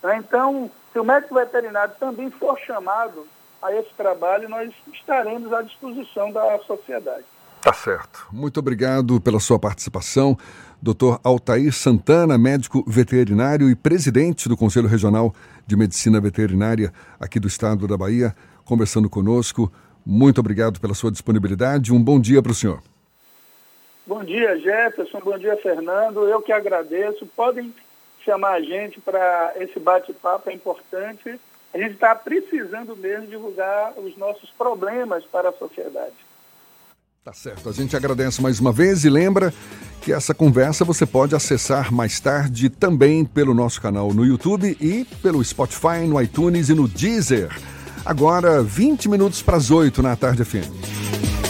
Né? Então, se o médico veterinário também for chamado a esse trabalho, nós estaremos à disposição da sociedade. Tá certo. Muito obrigado pela sua participação. Dr. Altair Santana, médico veterinário e presidente do Conselho Regional de Medicina Veterinária aqui do estado da Bahia, conversando conosco. Muito obrigado pela sua disponibilidade. Um bom dia para o senhor. Bom dia, Jefferson. Bom dia, Fernando. Eu que agradeço. Podem chamar a gente para esse bate-papo, é importante. A gente está precisando mesmo divulgar os nossos problemas para a sociedade. Tá certo. A gente agradece mais uma vez e lembra que essa conversa você pode acessar mais tarde também pelo nosso canal no YouTube e pelo Spotify, no iTunes e no Deezer. Agora, 20 minutos para as 8 na tarde FM.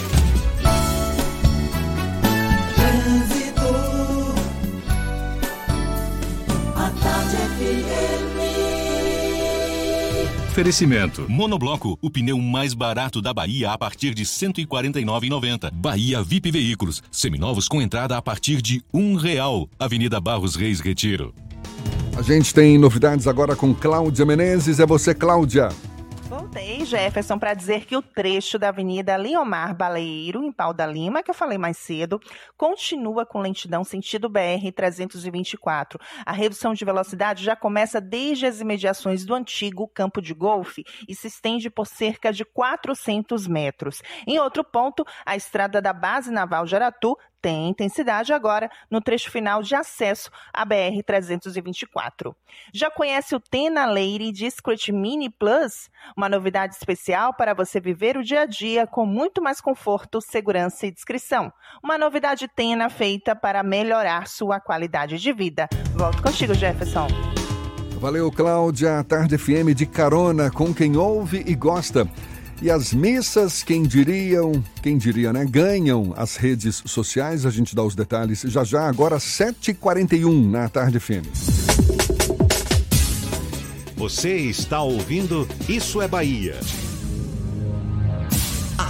Oferecimento. Monobloco, o pneu mais barato da Bahia a partir de R$ 149,90. Bahia VIP Veículos, seminovos com entrada a partir de um real. Avenida Barros Reis Retiro. A gente tem novidades agora com Cláudia Menezes. É você, Cláudia. Voltei, Jefferson, para dizer que o trecho da Avenida Leomar Baleiro, em Pau da Lima, que eu falei mais cedo, continua com lentidão sentido BR-324. A redução de velocidade já começa desde as imediações do antigo campo de golfe e se estende por cerca de 400 metros. Em outro ponto, a estrada da Base Naval de Aratu tem intensidade agora no trecho final de acesso à BR-324. Já conhece o Tena Lady Discret Mini Plus? Uma novidade especial para você viver o dia a dia com muito mais conforto, segurança e discrição. Uma novidade Tena feita para melhorar sua qualidade de vida. Volto contigo, Jefferson. Valeu, Cláudia. Tarde FM de carona com quem ouve e gosta. E as missas, quem diriam, quem diria, né? Ganham as redes sociais. A gente dá os detalhes já já, agora 7h41 na Tarde FM. Você está ouvindo Isso é Bahia.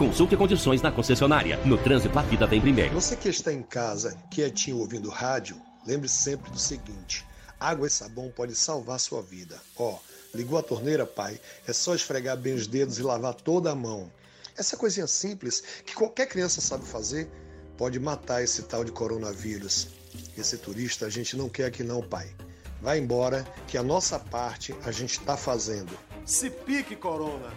Consulte condições na concessionária. No trânsito, a vida vem primeiro. Você que está em casa, quietinho ouvindo rádio, lembre-se sempre do seguinte: água e sabão podem salvar sua vida. Ó, ligou a torneira, pai? É só esfregar bem os dedos e lavar toda a mão. Essa coisinha simples que qualquer criança sabe fazer pode matar esse tal de coronavírus. Esse turista a gente não quer aqui não, pai. Vai embora que a nossa parte a gente está fazendo. Se pique, Corona!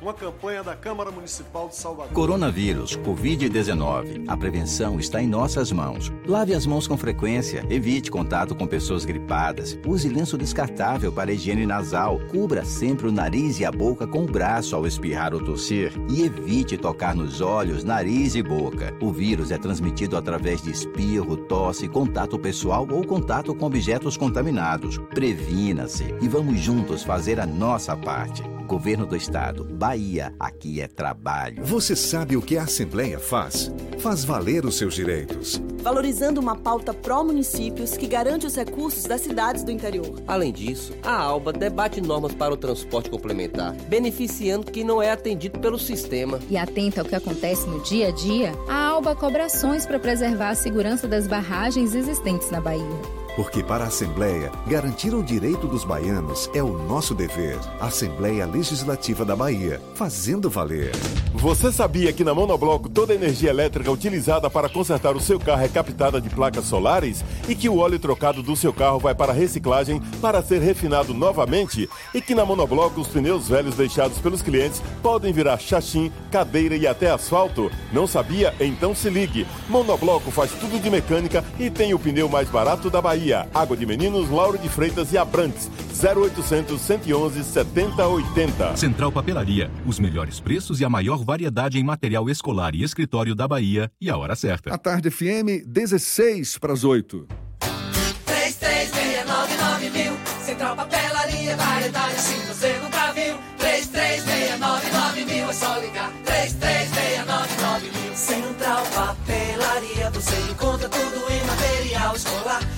Uma campanha da Câmara Municipal de Salvador. Coronavírus, Covid-19. A prevenção está em nossas mãos. Lave as mãos com frequência, evite contato com pessoas gripadas, use lenço descartável para higiene nasal, cubra sempre o nariz e a boca com o braço ao espirrar ou tossir e evite tocar nos olhos, nariz e boca. O vírus é transmitido através de espirro, tosse, contato pessoal ou contato com objetos contaminados. Previna-se e vamos juntos fazer a nossa parte. Governo do Estado, Bahia, aqui é trabalho. Você sabe o que a Assembleia faz? Faz valer os seus direitos. Valorizando uma pauta pró-municípios que garante os recursos das cidades do interior. Além disso, a ALBA debate normas para o transporte complementar, beneficiando quem não é atendido pelo sistema. E atenta ao que acontece no dia a dia, a ALBA cobra ações para preservar a segurança das barragens existentes na Bahia. Porque para a Assembleia, garantir o direito dos baianos é o nosso dever. Assembleia Legislativa da Bahia, fazendo valer. Você sabia que na Monobloco toda a energia elétrica utilizada para consertar o seu carro é captada de placas solares? E que o óleo trocado do seu carro vai para reciclagem para ser refinado novamente? E que na Monobloco os pneus velhos deixados pelos clientes podem virar chachim, cadeira e até asfalto? Não sabia? Então se ligue. Monobloco faz tudo de mecânica e tem o pneu mais barato da Bahia. Água de Meninos, Lauro de Freitas e Abrantes. 0800 111 7080. Central Papelaria. Os melhores preços e a maior variedade em material escolar e escritório da Bahia. E a hora certa. A tarde FM, 16 para as 8. 3369 mil. Central Papelaria, variedade assim você nunca viu. 3369 mil. É só ligar. 3369 mil. Central Papelaria, você encontra tudo em material escolar.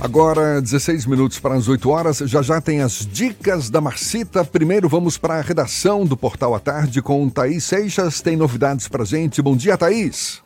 Agora, 16 minutos para as 8 horas, já já tem as dicas da Marcita. Primeiro vamos para a redação do Portal à Tarde com Thaís Seixas. Tem novidades para gente. Bom dia, Thaís.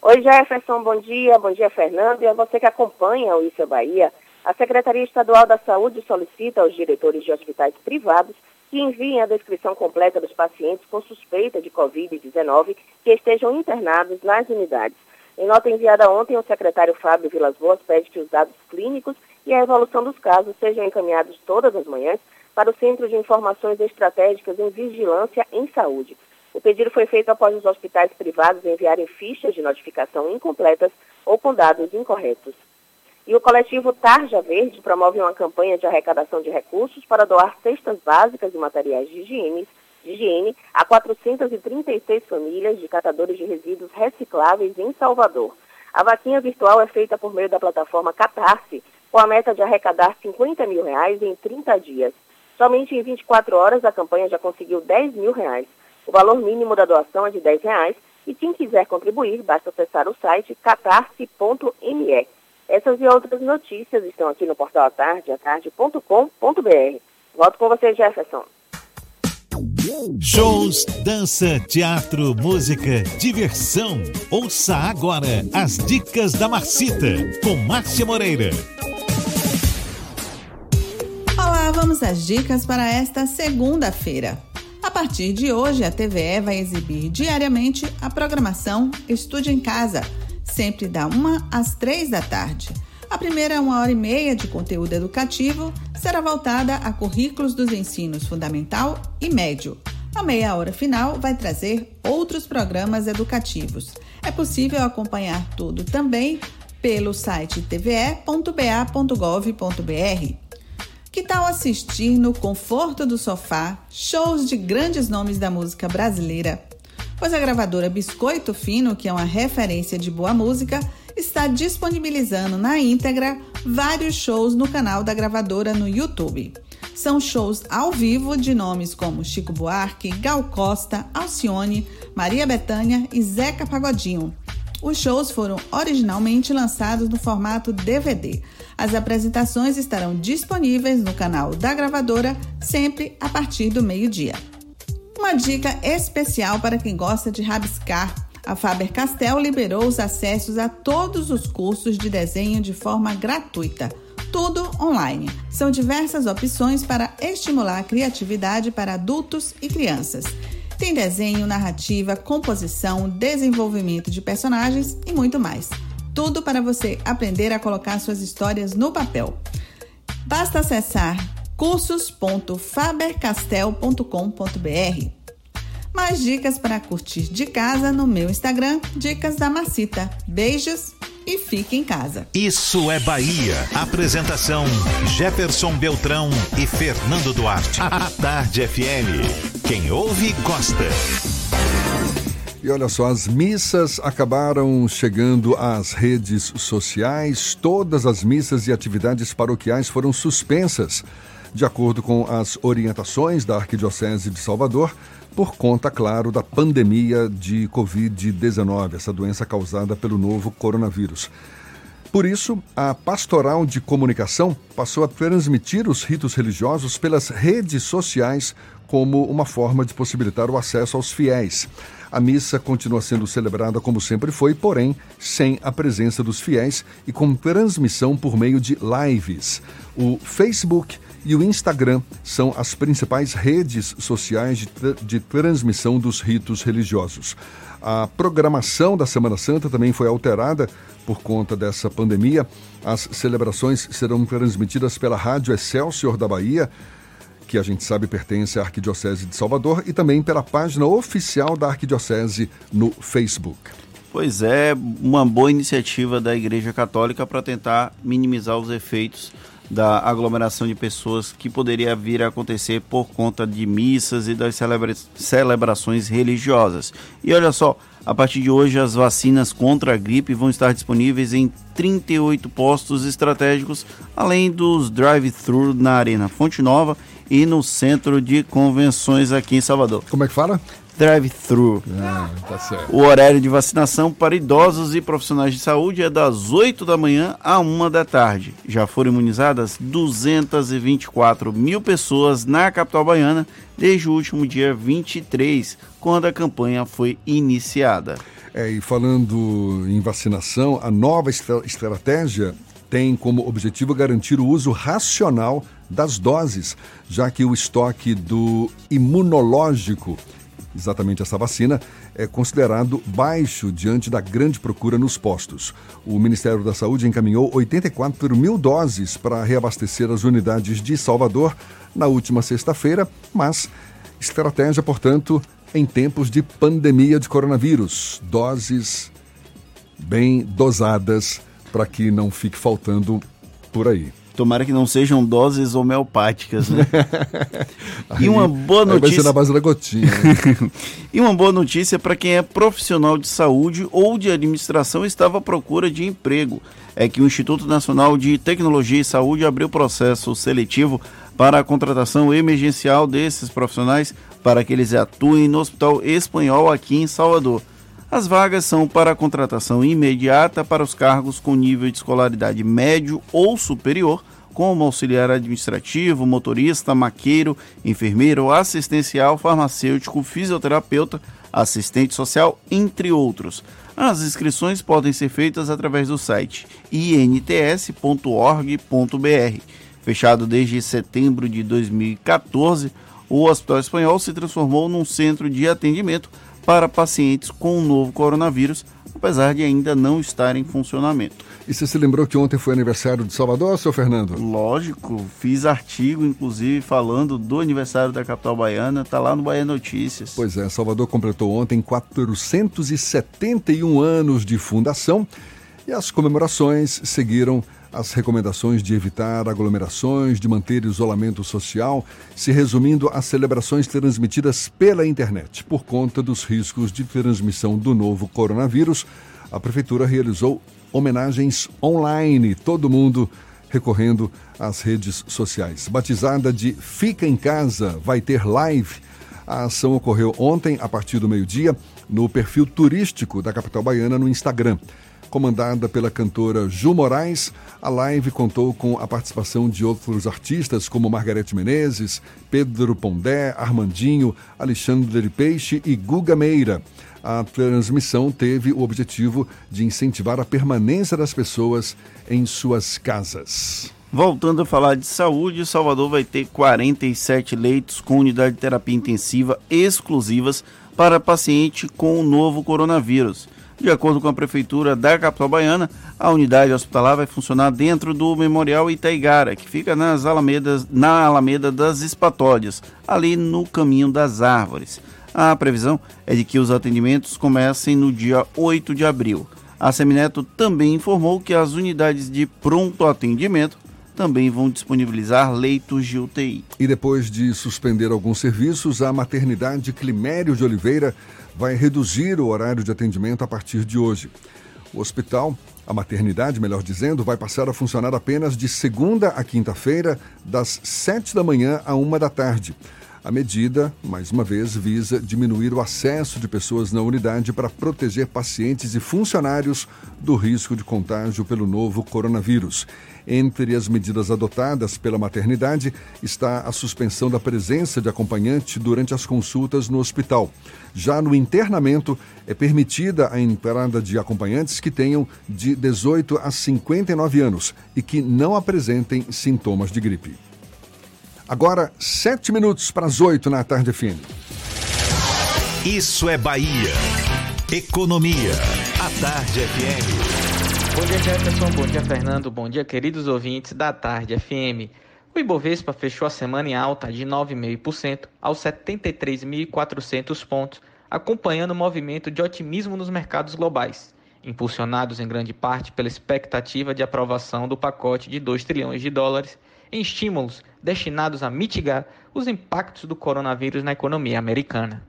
Oi, Jefferson, bom dia. Bom dia, Fernando. E a você que acompanha o Isso é Bahia. A Secretaria Estadual da Saúde solicita aos diretores de hospitais privados que enviem a descrição completa dos pacientes com suspeita de Covid-19 que estejam internados nas unidades. Em nota enviada ontem, o secretário Fábio Vilas Boas pede que os dados clínicos e a evolução dos casos sejam encaminhados todas as manhãs para o Centro de Informações Estratégicas em Vigilância em Saúde. O pedido foi feito após os hospitais privados enviarem fichas de notificação incompletas ou com dados incorretos. E o coletivo Tarja Verde promove uma campanha de arrecadação de recursos para doar cestas básicas e materiais de higiene, de higiene a 436 famílias de catadores de resíduos recicláveis em Salvador. A vaquinha virtual é feita por meio da plataforma Catarse, com a meta de arrecadar 50 mil reais em 30 dias. Somente em 24 horas a campanha já conseguiu 10 mil reais. O valor mínimo da doação é de 10 reais e quem quiser contribuir basta acessar o site catarse.me. Essas e outras notícias estão aqui no portal atarde, atarde.com.br. Volto com você, Jefferson. Shows, dança, teatro, música, diversão. Ouça agora as dicas da Marcita com Márcia Moreira. Olá, vamos às dicas para esta segunda-feira. A partir de hoje, a TVE vai exibir diariamente a programação Estude em Casa, sempre da 1 às 3 da tarde. A primeira uma hora e meia de conteúdo educativo será voltada a currículos dos ensinos fundamental e médio. A meia hora final vai trazer outros programas educativos. É possível acompanhar tudo também pelo site tve.ba.gov.br. Que tal assistir no conforto do sofá shows de grandes nomes da música brasileira? Pois a gravadora Biscoito Fino, que é uma referência de boa música, está disponibilizando na íntegra vários shows no canal da gravadora no YouTube. São shows ao vivo de nomes como Chico Buarque, Gal Costa, Alcione, Maria Bethânia e Zeca Pagodinho. Os shows foram originalmente lançados no formato DVD. As apresentações estarão disponíveis no canal da gravadora sempre a partir do meio-dia. Uma dica especial para quem gosta de rabiscar. A Faber-Castell liberou os acessos a todos os cursos de desenho de forma gratuita. Tudo online. São diversas opções para estimular a criatividade para adultos e crianças. Tem desenho, narrativa, composição, desenvolvimento de personagens e muito mais. Tudo para você aprender a colocar suas histórias no papel. Basta acessar cursos.fabercastel.com.br. Mais dicas para curtir de casa no meu Instagram, Dicas da Macita. Beijos e fique em casa. Isso é Bahia. Apresentação: Jefferson Beltrão e Fernando Duarte. A Tarde FM. Quem ouve, gosta. E olha só, as missas acabaram chegando às redes sociais. Todas as missas e atividades paroquiais foram suspensas, de acordo com as orientações da Arquidiocese de Salvador, por conta, claro, da pandemia de Covid-19, essa doença causada pelo novo coronavírus. Por isso, a Pastoral de Comunicação passou a transmitir os ritos religiosos pelas redes sociais como uma forma de possibilitar o acesso aos fiéis. A missa continua sendo celebrada como sempre foi, porém sem a presença dos fiéis e com transmissão por meio de lives. O Facebook e o Instagram são as principais redes sociais de, de transmissão dos ritos religiosos. A programação da Semana Santa também foi alterada por conta dessa pandemia. As celebrações serão transmitidas pela Rádio Excelsior da Bahia, que a gente sabe pertence à Arquidiocese de Salvador, e também pela página oficial da Arquidiocese no Facebook. Pois é, uma boa iniciativa da Igreja Católica para tentar minimizar os efeitos da aglomeração de pessoas que poderia vir a acontecer por conta de missas e das celebra celebrações religiosas. E olha só, a partir de hoje as vacinas contra a gripe vão estar disponíveis em 38 postos estratégicos, além dos drive-thru na Arena Fonte Nova e no Centro de Convenções aqui em Salvador. Como é que fala? Drive-thru. Ah, tá certo. O horário de vacinação para idosos e profissionais de saúde é das 8 da manhã à 1 da tarde. Já foram imunizadas 224 mil pessoas na capital baiana desde o último dia 23, quando a campanha foi iniciada. É, e falando em vacinação, a nova estra estratégia tem como objetivo garantir o uso racional das doses, já que o estoque do imunológico exatamente essa vacina, é considerado baixo diante da grande procura nos postos. O Ministério da Saúde encaminhou 84 mil doses para reabastecer as unidades de Salvador na última sexta-feira, mas estratégia, portanto, em tempos de pandemia de coronavírus. Doses bem dosadas para que não fique faltando por aí. Tomara que não sejam doses homeopáticas, né? [LAUGHS] e uma boa notícia. vai ser na base da gotinha. Né? [LAUGHS] e uma boa notícia para quem é profissional de saúde ou de administração e estava à procura de emprego. É que o Instituto Nacional de Tecnologia e Saúde abriu processo seletivo para a contratação emergencial desses profissionais para que eles atuem no Hospital Espanhol aqui em Salvador. As vagas são para contratação imediata para os cargos com nível de escolaridade médio ou superior, como auxiliar administrativo, motorista, maqueiro, enfermeiro, assistencial, farmacêutico, fisioterapeuta, assistente social, entre outros. As inscrições podem ser feitas através do site ints.org.br. Fechado desde setembro de 2014, o Hospital Espanhol se transformou num centro de atendimento para pacientes com o novo coronavírus, apesar de ainda não estar em funcionamento. E você se lembrou que ontem foi aniversário de Salvador, seu Fernando? Lógico, fiz artigo, inclusive, falando do aniversário da capital baiana, tá lá no Bahia Notícias. Pois é, Salvador completou ontem 471 anos de fundação e as comemorações seguiram as recomendações de evitar aglomerações, de manter isolamento social, se resumindo às celebrações transmitidas pela internet. Por conta dos riscos de transmissão do novo coronavírus, a Prefeitura realizou homenagens online, todo mundo recorrendo às redes sociais. Batizada de Fica em Casa, vai ter live. A ação ocorreu ontem, a partir do meio-dia, no perfil turístico da capital baiana no Instagram comandada pela cantora Ju Moraes. A live contou com a participação de outros artistas como Margarete Menezes, Pedro Pondé, Armandinho, Alexandre Peixe e Guga Meira. A transmissão teve o objetivo de incentivar a permanência das pessoas em suas casas. Voltando a falar de saúde, Salvador vai ter 47 leitos com unidade de terapia intensiva exclusivas para paciente com o novo coronavírus. De acordo com a Prefeitura da capital baiana, a unidade hospitalar vai funcionar dentro do Memorial Itaigara, que fica nas Alamedas, na Alameda das Espatódias, ali no caminho das árvores. A previsão é de que os atendimentos comecem no dia 8 de abril. A Semineto também informou que as unidades de pronto atendimento também vão disponibilizar leitos de UTI. E depois de suspender alguns serviços, a maternidade Climério de Oliveira vai reduzir o horário de atendimento a partir de hoje. O hospital, a maternidade, melhor dizendo, vai passar a funcionar apenas de segunda a quinta-feira, das sete da manhã a uma da tarde. A medida, mais uma vez, visa diminuir o acesso de pessoas na unidade para proteger pacientes e funcionários do risco de contágio pelo novo coronavírus. Entre as medidas adotadas pela maternidade está a suspensão da presença de acompanhante durante as consultas no hospital. Já no internamento, é permitida a entrada de acompanhantes que tenham de 18 a 59 anos e que não apresentem sintomas de gripe. Agora, sete minutos para as oito na tarde fim. Isso é Bahia. Economia. A Tarde FM. Bom dia, Jefferson. Bom dia, Fernando. Bom dia, queridos ouvintes da Tarde FM. O Ibovespa fechou a semana em alta de 9,5% aos 73.400 pontos, acompanhando o movimento de otimismo nos mercados globais, impulsionados em grande parte pela expectativa de aprovação do pacote de 2 trilhões de dólares em estímulos destinados a mitigar os impactos do coronavírus na economia americana.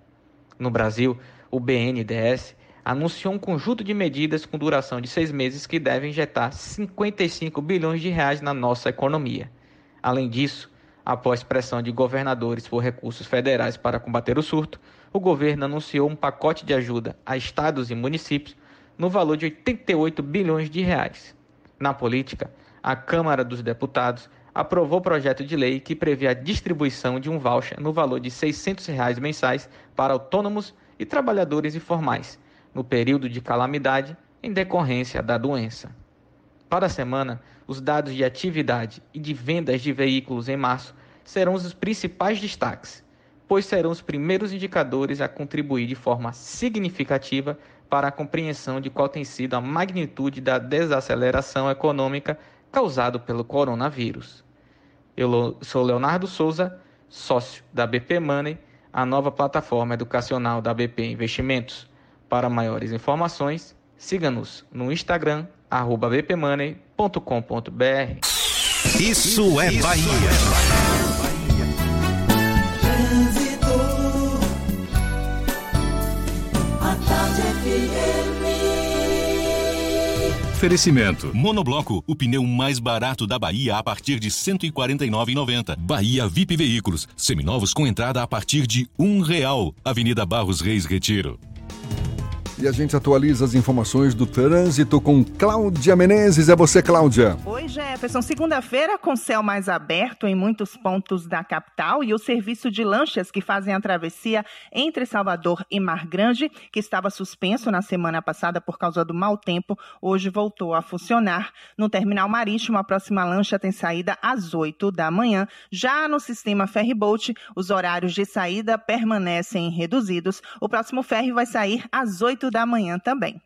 No Brasil, o BNDES anunciou um conjunto de medidas com duração de seis meses que devem injetar 55 bilhões de reais na nossa economia. Além disso, após pressão de governadores por recursos federais para combater o surto, o governo anunciou um pacote de ajuda a estados e municípios no valor de 88 bilhões de reais. Na política, a Câmara dos Deputados aprovou o projeto de lei que prevê a distribuição de um voucher no valor de 600 reais mensais para autônomos e trabalhadores informais, no período de calamidade em decorrência da doença. Para a semana, os dados de atividade e de vendas de veículos em março serão os principais destaques. pois serão os primeiros indicadores a contribuir de forma significativa para a compreensão de qual tem sido a magnitude da desaceleração econômica causada pelo coronavírus. Eu sou Leonardo Souza, sócio da BP Money, a nova plataforma educacional da BP Investimentos. Para maiores informações, siga-nos no Instagram, bpmoney.com.br. Isso é Bahia. Oferecimento. Monobloco, o pneu mais barato da Bahia a partir de R$ 149,90. Bahia VIP Veículos, seminovos com entrada a partir de um real. Avenida Barros Reis Retiro. E a gente atualiza as informações do trânsito com Cláudia Menezes. É você, Cláudia. Oi, Jefferson. Segunda-feira com céu mais aberto em muitos pontos da capital e o serviço de lanchas que fazem a travessia entre Salvador e Mar Grande, que estava suspenso na semana passada por causa do mau tempo, hoje voltou a funcionar. No terminal marítimo, a próxima lancha tem saída às 8 da manhã. Já no sistema ferryboat, os horários de saída permanecem reduzidos. O próximo ferry vai sair às 8 da manhã também.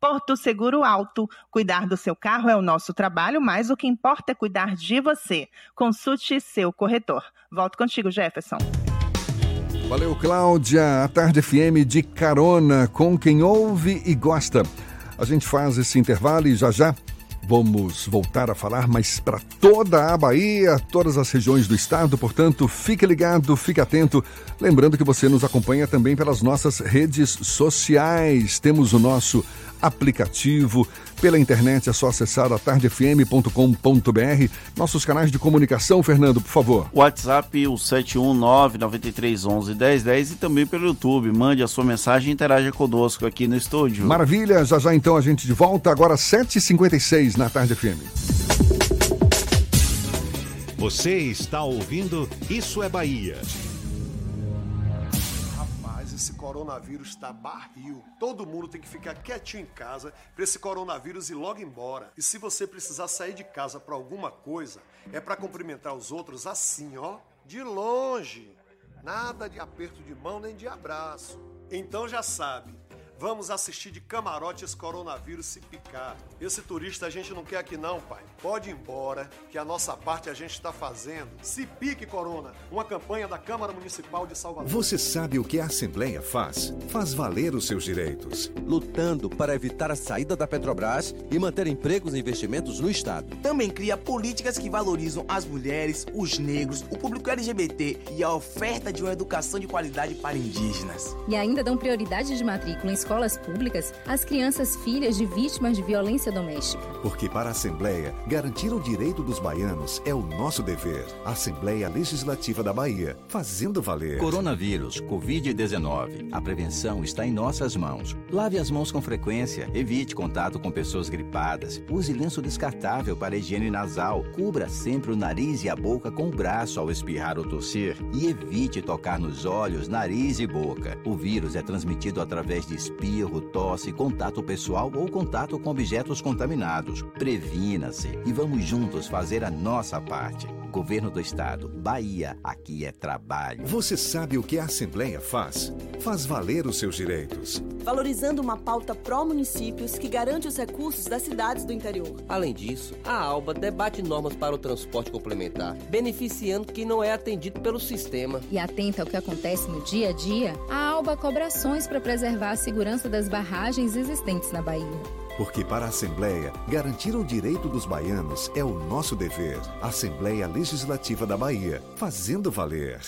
Porto Seguro Alto. Cuidar do seu carro é o nosso trabalho, mas o que importa é cuidar de você. Consulte seu corretor. Volto contigo, Jefferson. Valeu, Cláudia. A Tarde FM de carona com quem ouve e gosta. A gente faz esse intervalo e já já Vamos voltar a falar, mas para toda a Bahia, todas as regiões do estado, portanto, fique ligado, fique atento. Lembrando que você nos acompanha também pelas nossas redes sociais. Temos o nosso aplicativo. Pela internet é só acessar atardefm.com.br. Nossos canais de comunicação, Fernando, por favor. WhatsApp, o 719-9311-1010 e também pelo YouTube. Mande a sua mensagem e interaja conosco aqui no estúdio. Maravilha, já já então a gente de volta, agora 7h56 na Tarde FM. Você está ouvindo Isso é Bahia esse coronavírus está barril. Todo mundo tem que ficar quietinho em casa para esse coronavírus ir logo embora. E se você precisar sair de casa para alguma coisa, é para cumprimentar os outros assim, ó, de longe. Nada de aperto de mão nem de abraço. Então já sabe, Vamos assistir de camarote esse coronavírus se picar. Esse turista a gente não quer aqui não, pai. Pode ir embora, que a nossa parte a gente está fazendo. Se pique, Corona. Uma campanha da Câmara Municipal de Salvador. Você sabe o que a Assembleia faz? Faz valer os seus direitos. Lutando para evitar a saída da Petrobras e manter empregos e investimentos no Estado. Também cria políticas que valorizam as mulheres, os negros, o público LGBT e a oferta de uma educação de qualidade para indígenas. E ainda dão prioridade de matrícula em escolas públicas as crianças filhas de vítimas de violência doméstica. Porque para a Assembleia, garantir o direito dos baianos é o nosso dever. Assembleia Legislativa da Bahia, fazendo valer. Coronavírus, Covid-19. A prevenção está em nossas mãos. Lave as mãos com frequência, evite contato com pessoas gripadas, use lenço descartável para higiene nasal, cubra sempre o nariz e a boca com o braço ao espirrar ou tossir e evite tocar nos olhos, nariz e boca. O vírus é transmitido através de espirro, tosse, contato pessoal ou contato com objetos contaminados. Previna-se e vamos juntos fazer a nossa parte. Governo do Estado, Bahia, aqui é trabalho. Você sabe o que a Assembleia faz? Faz valer os seus direitos. Valorizando uma pauta pró-municípios que garante os recursos das cidades do interior. Além disso, a ALBA debate normas para o transporte complementar, beneficiando quem não é atendido pelo sistema. E atenta ao que acontece no dia a dia, a ALBA cobra ações para preservar a segurança das barragens existentes na Bahia. Porque para a Assembleia, garantir o direito dos baianos é o nosso dever. Assembleia Legislativa da Bahia, fazendo valer.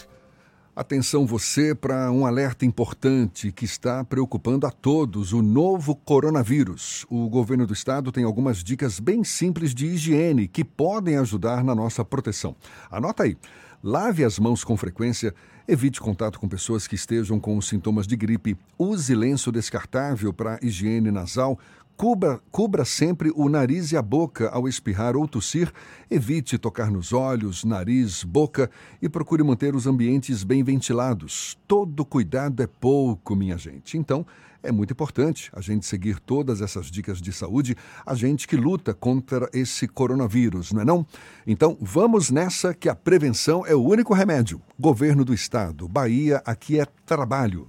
Atenção você para um alerta importante que está preocupando a todos, o novo coronavírus. O governo do estado tem algumas dicas bem simples de higiene que podem ajudar na nossa proteção. Anota aí. Lave as mãos com frequência, evite contato com pessoas que estejam com sintomas de gripe, use lenço descartável para higiene nasal, cubra, cubra sempre o nariz e a boca ao espirrar ou tossir, evite tocar nos olhos, nariz, boca e procure manter os ambientes bem ventilados. Todo cuidado é pouco, minha gente. Então, é muito importante a gente seguir todas essas dicas de saúde, a gente que luta contra esse coronavírus, não é não? Então, vamos nessa que a prevenção é o único remédio. Governo do Estado, Bahia, aqui é trabalho.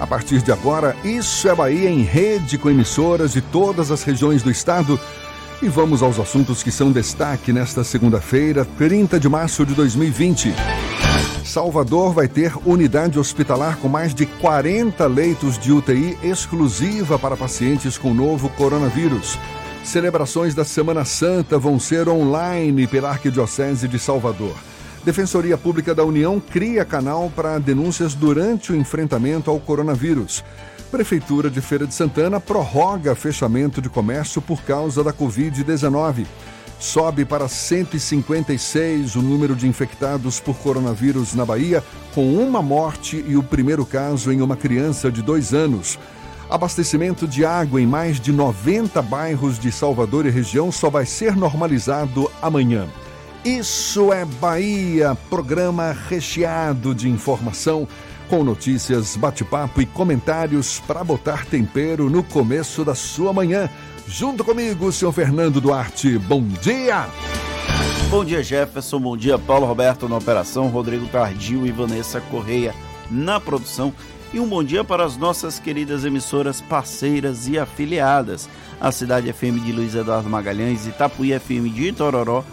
A partir de agora, Isso é Bahia em rede com emissoras de todas as regiões do estado. E vamos aos assuntos que são destaque nesta segunda-feira, 30 de março de 2020. Salvador vai ter unidade hospitalar com mais de 40 leitos de UTI exclusiva para pacientes com novo coronavírus. Celebrações da Semana Santa vão ser online pela Arquidiocese de Salvador. Defensoria Pública da União cria canal para denúncias durante o enfrentamento ao coronavírus. Prefeitura de Feira de Santana prorroga fechamento de comércio por causa da Covid-19. Sobe para 156 o número de infectados por coronavírus na Bahia, com uma morte e o primeiro caso em uma criança de dois anos. Abastecimento de água em mais de 90 bairros de Salvador e região só vai ser normalizado amanhã. Isso é Bahia, programa recheado de informação, com notícias, bate-papo e comentários para botar tempero no começo da sua manhã. Junto comigo, senhor Fernando Duarte. Bom dia! Bom dia, Jefferson. Bom dia, Paulo Roberto na operação, Rodrigo Tardio e Vanessa Correia na produção. E um bom dia para as nossas queridas emissoras parceiras e afiliadas. A Cidade FM de Luiz Eduardo Magalhães, Itapuí FM de Itororó,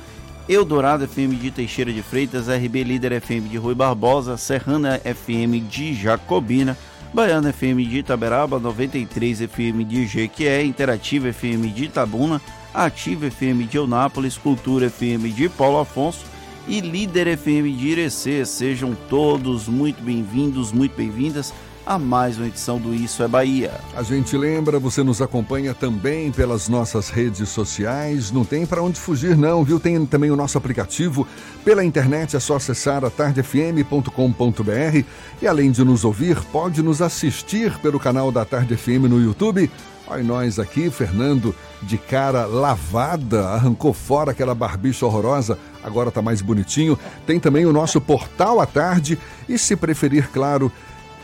Eldorado FM de Teixeira de Freitas, RB Líder FM de Rui Barbosa, Serrana FM de Jacobina, Baiana FM de Itaberaba, 93 FM de Jequié, Interativa FM de Itabuna, Ativa FM de Eunápolis, Cultura FM de Paulo Afonso e Líder FM de Irecê. Sejam todos muito bem-vindos, muito bem-vindas a mais uma edição do Isso é Bahia. A gente lembra, você nos acompanha também pelas nossas redes sociais, não tem para onde fugir não, viu? Tem também o nosso aplicativo pela internet, é só acessar a tardefm.com.br e além de nos ouvir, pode nos assistir pelo canal da Tarde FM no YouTube. Olha nós aqui, Fernando, de cara lavada, arrancou fora aquela barbicha horrorosa, agora tá mais bonitinho. Tem também o nosso portal à tarde e se preferir, claro,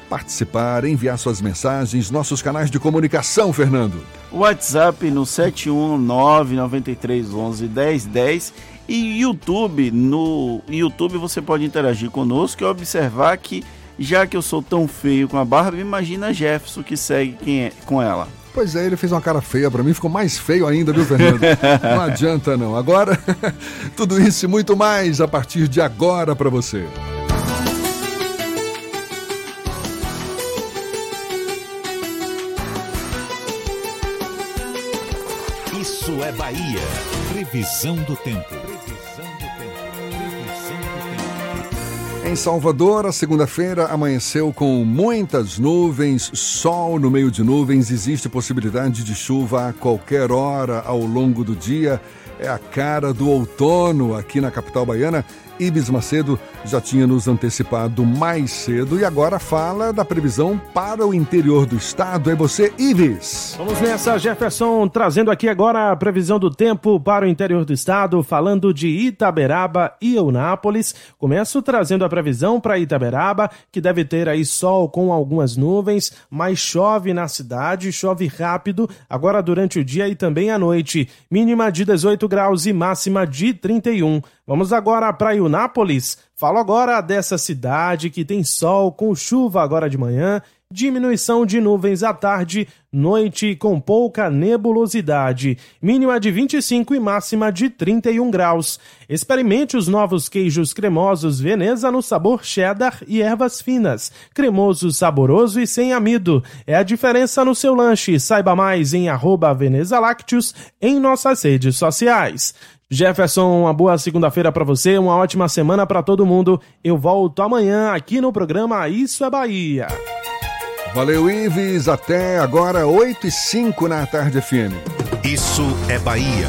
participar, enviar suas mensagens, nossos canais de comunicação, Fernando. WhatsApp no 71993111010 e YouTube, no YouTube você pode interagir conosco e observar que já que eu sou tão feio com a barba, imagina Jefferson que segue quem é, com ela. Pois é, ele fez uma cara feia para mim, ficou mais feio ainda, viu, Fernando? [LAUGHS] não adianta não. Agora, [LAUGHS] tudo isso e muito mais a partir de agora para você. Bahia. Previsão do tempo. Previsão do tempo. Previsão do tempo. Em Salvador, a segunda-feira amanheceu com muitas nuvens, sol no meio de nuvens, existe possibilidade de chuva a qualquer hora ao longo do dia. É a cara do outono aqui na capital baiana. Ibis Macedo já tinha nos antecipado mais cedo e agora fala da previsão para o interior do estado. É você, Ives. Vamos nessa, Jefferson, trazendo aqui agora a previsão do tempo para o interior do estado, falando de Itaberaba e Eunápolis. Começo trazendo a previsão para Itaberaba, que deve ter aí sol com algumas nuvens, mas chove na cidade, chove rápido, agora durante o dia e também à noite. Mínima de 18 graus e máxima de 31. Vamos agora para Eunápolis. Falo agora dessa cidade que tem sol com chuva agora de manhã, diminuição de nuvens à tarde, noite com pouca nebulosidade, mínima de 25 e máxima de 31 graus. Experimente os novos queijos cremosos Veneza no sabor cheddar e ervas finas. Cremoso, saboroso e sem amido. É a diferença no seu lanche. Saiba mais em arroba Veneza Lácteos em nossas redes sociais. Jefferson, uma boa segunda-feira para você, uma ótima semana para todo mundo. Eu volto amanhã aqui no programa Isso é Bahia. Valeu, Ives. Até agora, 8 e 5 na tarde FM. Isso é Bahia.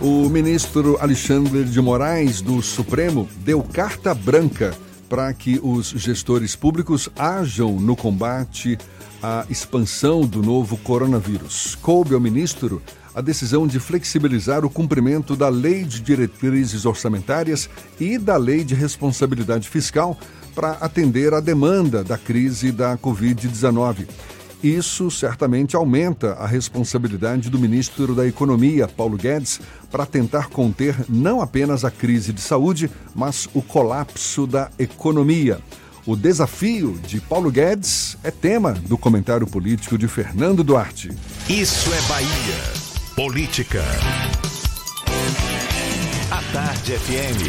O ministro Alexandre de Moraes, do Supremo, deu carta branca para que os gestores públicos ajam no combate à expansão do novo coronavírus. Coube ao ministro a decisão de flexibilizar o cumprimento da Lei de Diretrizes Orçamentárias e da Lei de Responsabilidade Fiscal para atender à demanda da crise da Covid-19. Isso certamente aumenta a responsabilidade do ministro da Economia, Paulo Guedes, para tentar conter não apenas a crise de saúde, mas o colapso da economia. O desafio de Paulo Guedes é tema do comentário político de Fernando Duarte. Isso é Bahia. Política. A Tarde FM.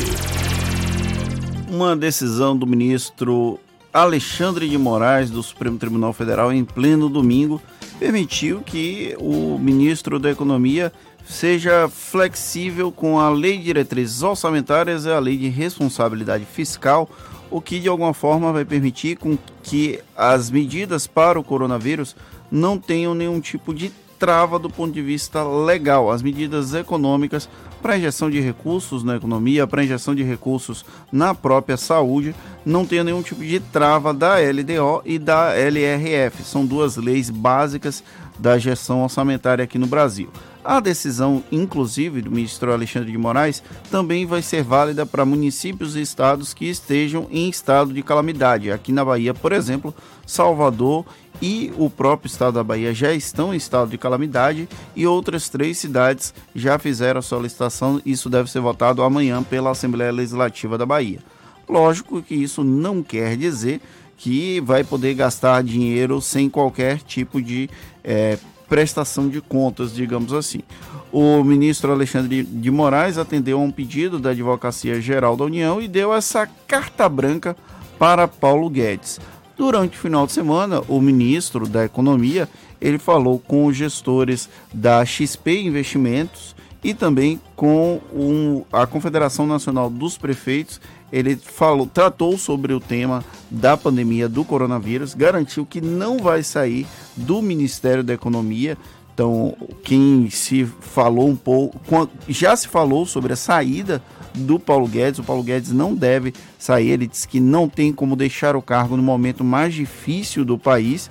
Uma decisão do ministro Alexandre de Moraes, do Supremo Tribunal Federal, em pleno domingo, permitiu que o ministro da Economia seja flexível com a Lei de Diretrizes Orçamentárias e a Lei de Responsabilidade Fiscal, o que de alguma forma vai permitir com que as medidas para o coronavírus não tenham nenhum tipo de trava do ponto de vista legal. As medidas econômicas para injeção de recursos na economia, para injeção de recursos na própria saúde, não tem nenhum tipo de trava da LDO e da LRF. São duas leis básicas da gestão orçamentária aqui no Brasil. A decisão, inclusive, do ministro Alexandre de Moraes também vai ser válida para municípios e estados que estejam em estado de calamidade. Aqui na Bahia, por exemplo, Salvador e o próprio estado da Bahia já estão em estado de calamidade e outras três cidades já fizeram a solicitação. Isso deve ser votado amanhã pela Assembleia Legislativa da Bahia. Lógico que isso não quer dizer que vai poder gastar dinheiro sem qualquer tipo de é, prestação de contas, digamos assim. O ministro Alexandre de Moraes atendeu a um pedido da Advocacia Geral da União e deu essa carta branca para Paulo Guedes. Durante o final de semana, o ministro da Economia ele falou com os gestores da XP Investimentos e também com um, a Confederação Nacional dos Prefeitos. Ele falou, tratou sobre o tema da pandemia do coronavírus, garantiu que não vai sair do Ministério da Economia. Então, quem se falou um pouco, já se falou sobre a saída do Paulo Guedes. O Paulo Guedes não deve sair. Ele disse que não tem como deixar o cargo no momento mais difícil do país.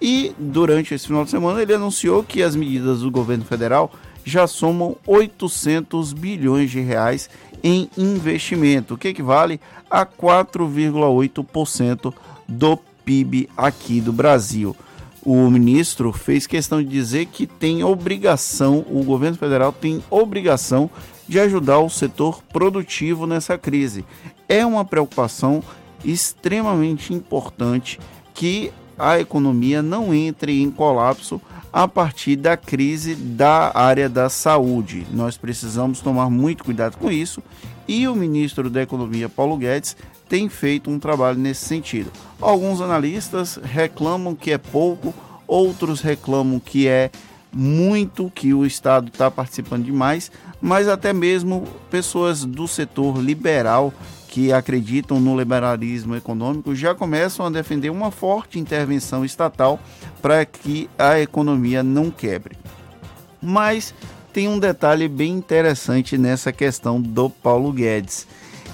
E durante esse final de semana ele anunciou que as medidas do governo federal já somam 800 bilhões de reais em investimento, o que equivale a 4,8% do PIB aqui do Brasil. O ministro fez questão de dizer que tem obrigação, o governo federal tem obrigação de ajudar o setor produtivo nessa crise. É uma preocupação extremamente importante que a economia não entre em colapso a partir da crise da área da saúde. Nós precisamos tomar muito cuidado com isso e o ministro da Economia, Paulo Guedes, tem feito um trabalho nesse sentido. Alguns analistas reclamam que é pouco, outros reclamam que é muito, que o Estado está participando demais, mas até mesmo pessoas do setor liberal que acreditam no liberalismo econômico já começam a defender uma forte intervenção estatal para que a economia não quebre. Mas tem um detalhe bem interessante nessa questão do Paulo Guedes.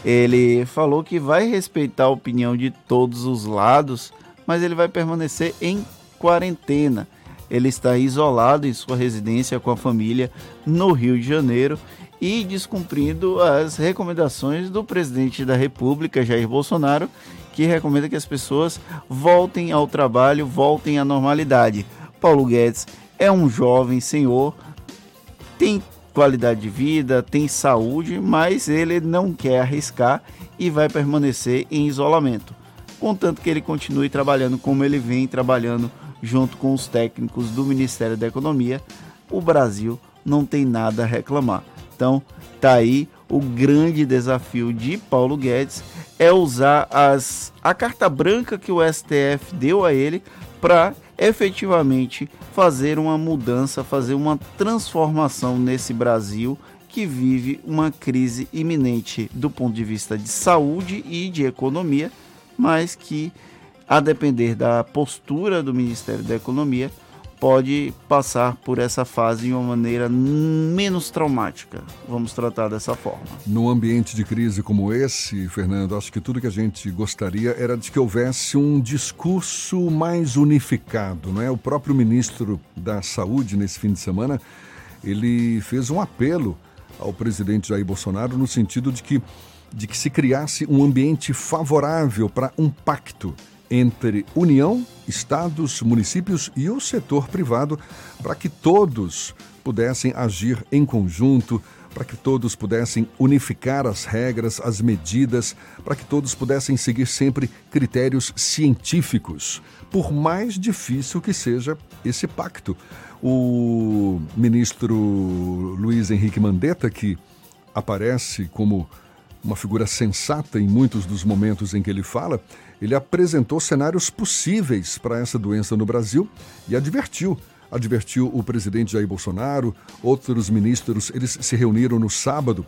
Ele falou que vai respeitar a opinião de todos os lados, mas ele vai permanecer em quarentena. Ele está isolado em sua residência com a família no Rio de Janeiro e descumprindo as recomendações do presidente da República, Jair Bolsonaro, que recomenda que as pessoas voltem ao trabalho, voltem à normalidade. Paulo Guedes é um jovem senhor, tem qualidade de vida, tem saúde, mas ele não quer arriscar e vai permanecer em isolamento. Contanto que ele continue trabalhando como ele vem trabalhando junto com os técnicos do Ministério da Economia, o Brasil não tem nada a reclamar. Então, tá aí o grande desafio de Paulo Guedes é usar as, a carta branca que o STF deu a ele para efetivamente fazer uma mudança, fazer uma transformação nesse Brasil que vive uma crise iminente do ponto de vista de saúde e de economia, mas que, a depender da postura do Ministério da Economia, pode passar por essa fase de uma maneira menos traumática. Vamos tratar dessa forma. Num ambiente de crise como esse, Fernando, acho que tudo que a gente gostaria era de que houvesse um discurso mais unificado, não é? O próprio ministro da Saúde nesse fim de semana, ele fez um apelo ao presidente Jair Bolsonaro no sentido de que de que se criasse um ambiente favorável para um pacto entre União, estados, municípios e o setor privado para que todos pudessem agir em conjunto, para que todos pudessem unificar as regras, as medidas, para que todos pudessem seguir sempre critérios científicos, por mais difícil que seja esse pacto. O ministro Luiz Henrique Mandetta, que aparece como uma figura sensata em muitos dos momentos em que ele fala, ele apresentou cenários possíveis para essa doença no Brasil e advertiu. Advertiu o presidente Jair Bolsonaro, outros ministros, eles se reuniram no sábado.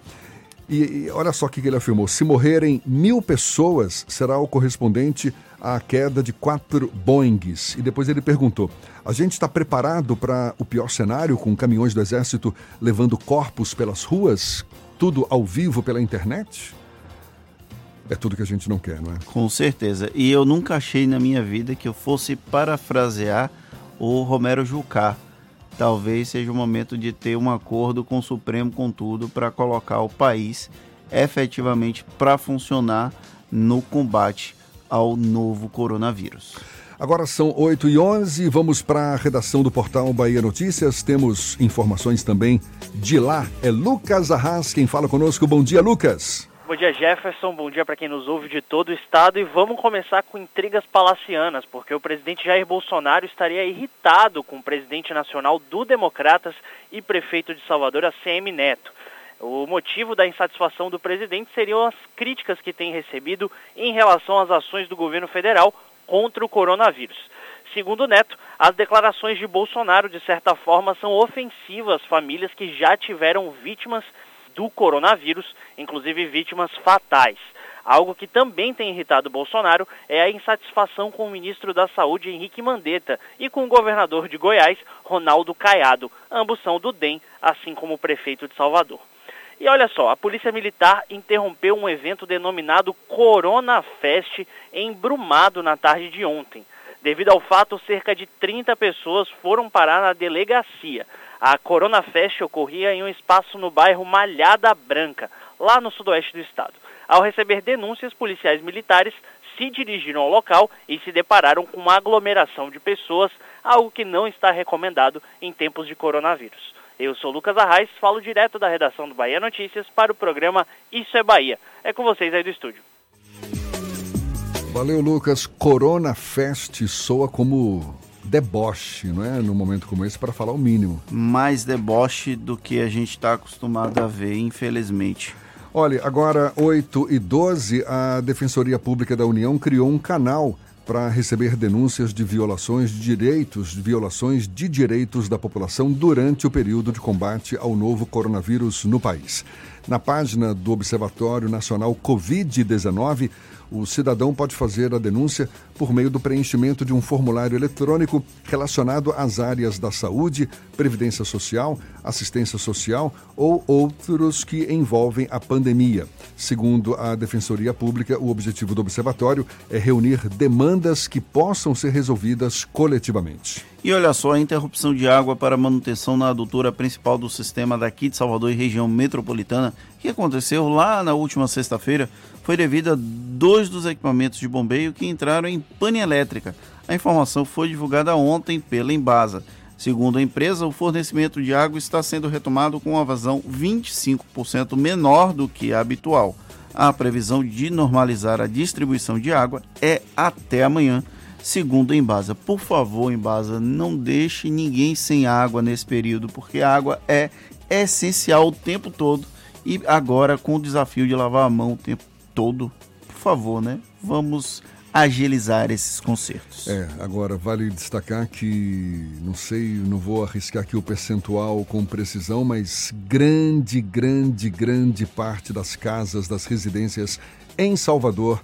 E, e olha só o que ele afirmou: se morrerem mil pessoas, será o correspondente à queda de quatro Boeings. E depois ele perguntou: a gente está preparado para o pior cenário, com caminhões do exército levando corpos pelas ruas, tudo ao vivo pela internet? É tudo que a gente não quer, não é? Com certeza. E eu nunca achei na minha vida que eu fosse parafrasear o Romero Jucá. Talvez seja o momento de ter um acordo com o Supremo, com tudo, para colocar o país efetivamente para funcionar no combate ao novo coronavírus. Agora são 8 e 11 vamos para a redação do portal Bahia Notícias. Temos informações também de lá. É Lucas Arras quem fala conosco. Bom dia, Lucas. Bom dia, Jefferson. Bom dia para quem nos ouve de todo o estado. E vamos começar com intrigas palacianas, porque o presidente Jair Bolsonaro estaria irritado com o presidente nacional do Democratas e prefeito de Salvador, ACM Neto. O motivo da insatisfação do presidente seriam as críticas que tem recebido em relação às ações do governo federal contra o coronavírus. Segundo Neto, as declarações de Bolsonaro, de certa forma, são ofensivas às famílias que já tiveram vítimas do coronavírus, inclusive vítimas fatais. Algo que também tem irritado Bolsonaro é a insatisfação com o ministro da Saúde, Henrique Mandetta, e com o governador de Goiás, Ronaldo Caiado. Ambos são do DEM, assim como o prefeito de Salvador. E olha só, a Polícia Militar interrompeu um evento denominado Corona Fest em Brumado na tarde de ontem. Devido ao fato, cerca de 30 pessoas foram parar na delegacia. A Corona Fest ocorria em um espaço no bairro Malhada Branca, lá no sudoeste do estado. Ao receber denúncias, policiais militares se dirigiram ao local e se depararam com uma aglomeração de pessoas, algo que não está recomendado em tempos de coronavírus. Eu sou Lucas Arraes, falo direto da redação do Bahia Notícias para o programa Isso é Bahia. É com vocês aí do estúdio. Valeu, Lucas. Corona Fest soa como deboche, não é? Num momento como esse, para falar o mínimo. Mais deboche do que a gente está acostumado a ver, infelizmente. Olha, agora 8 e 12, a Defensoria Pública da União criou um canal para receber denúncias de violações de direitos, de violações de direitos da população durante o período de combate ao novo coronavírus no país. Na página do Observatório Nacional Covid-19, O cidadão pode fazer a denúncia por meio do preenchimento de um formulário eletrônico relacionado às áreas da saúde, previdência social, assistência social ou outros que envolvem a pandemia. Segundo a Defensoria Pública, o objetivo do observatório é reunir demandas que possam ser resolvidas coletivamente. E olha só, a interrupção de água para manutenção na adutora principal do sistema daqui de Salvador e região metropolitana, que aconteceu lá na última sexta-feira, foi devido a dois dos equipamentos de bombeio que entraram em pane elétrica. A informação foi divulgada ontem pela Embasa. Segundo a empresa, o fornecimento de água está sendo retomado com uma vazão 25% menor do que a habitual. A previsão de normalizar a distribuição de água é até amanhã, segundo a Embasa. Por favor, Embasa, não deixe ninguém sem água nesse período, porque a água é essencial o tempo todo e agora com o desafio de lavar a mão o tempo todo. Por favor, né? Vamos agilizar esses concertos. É, agora vale destacar que, não sei, não vou arriscar aqui o percentual com precisão, mas grande, grande, grande parte das casas, das residências em Salvador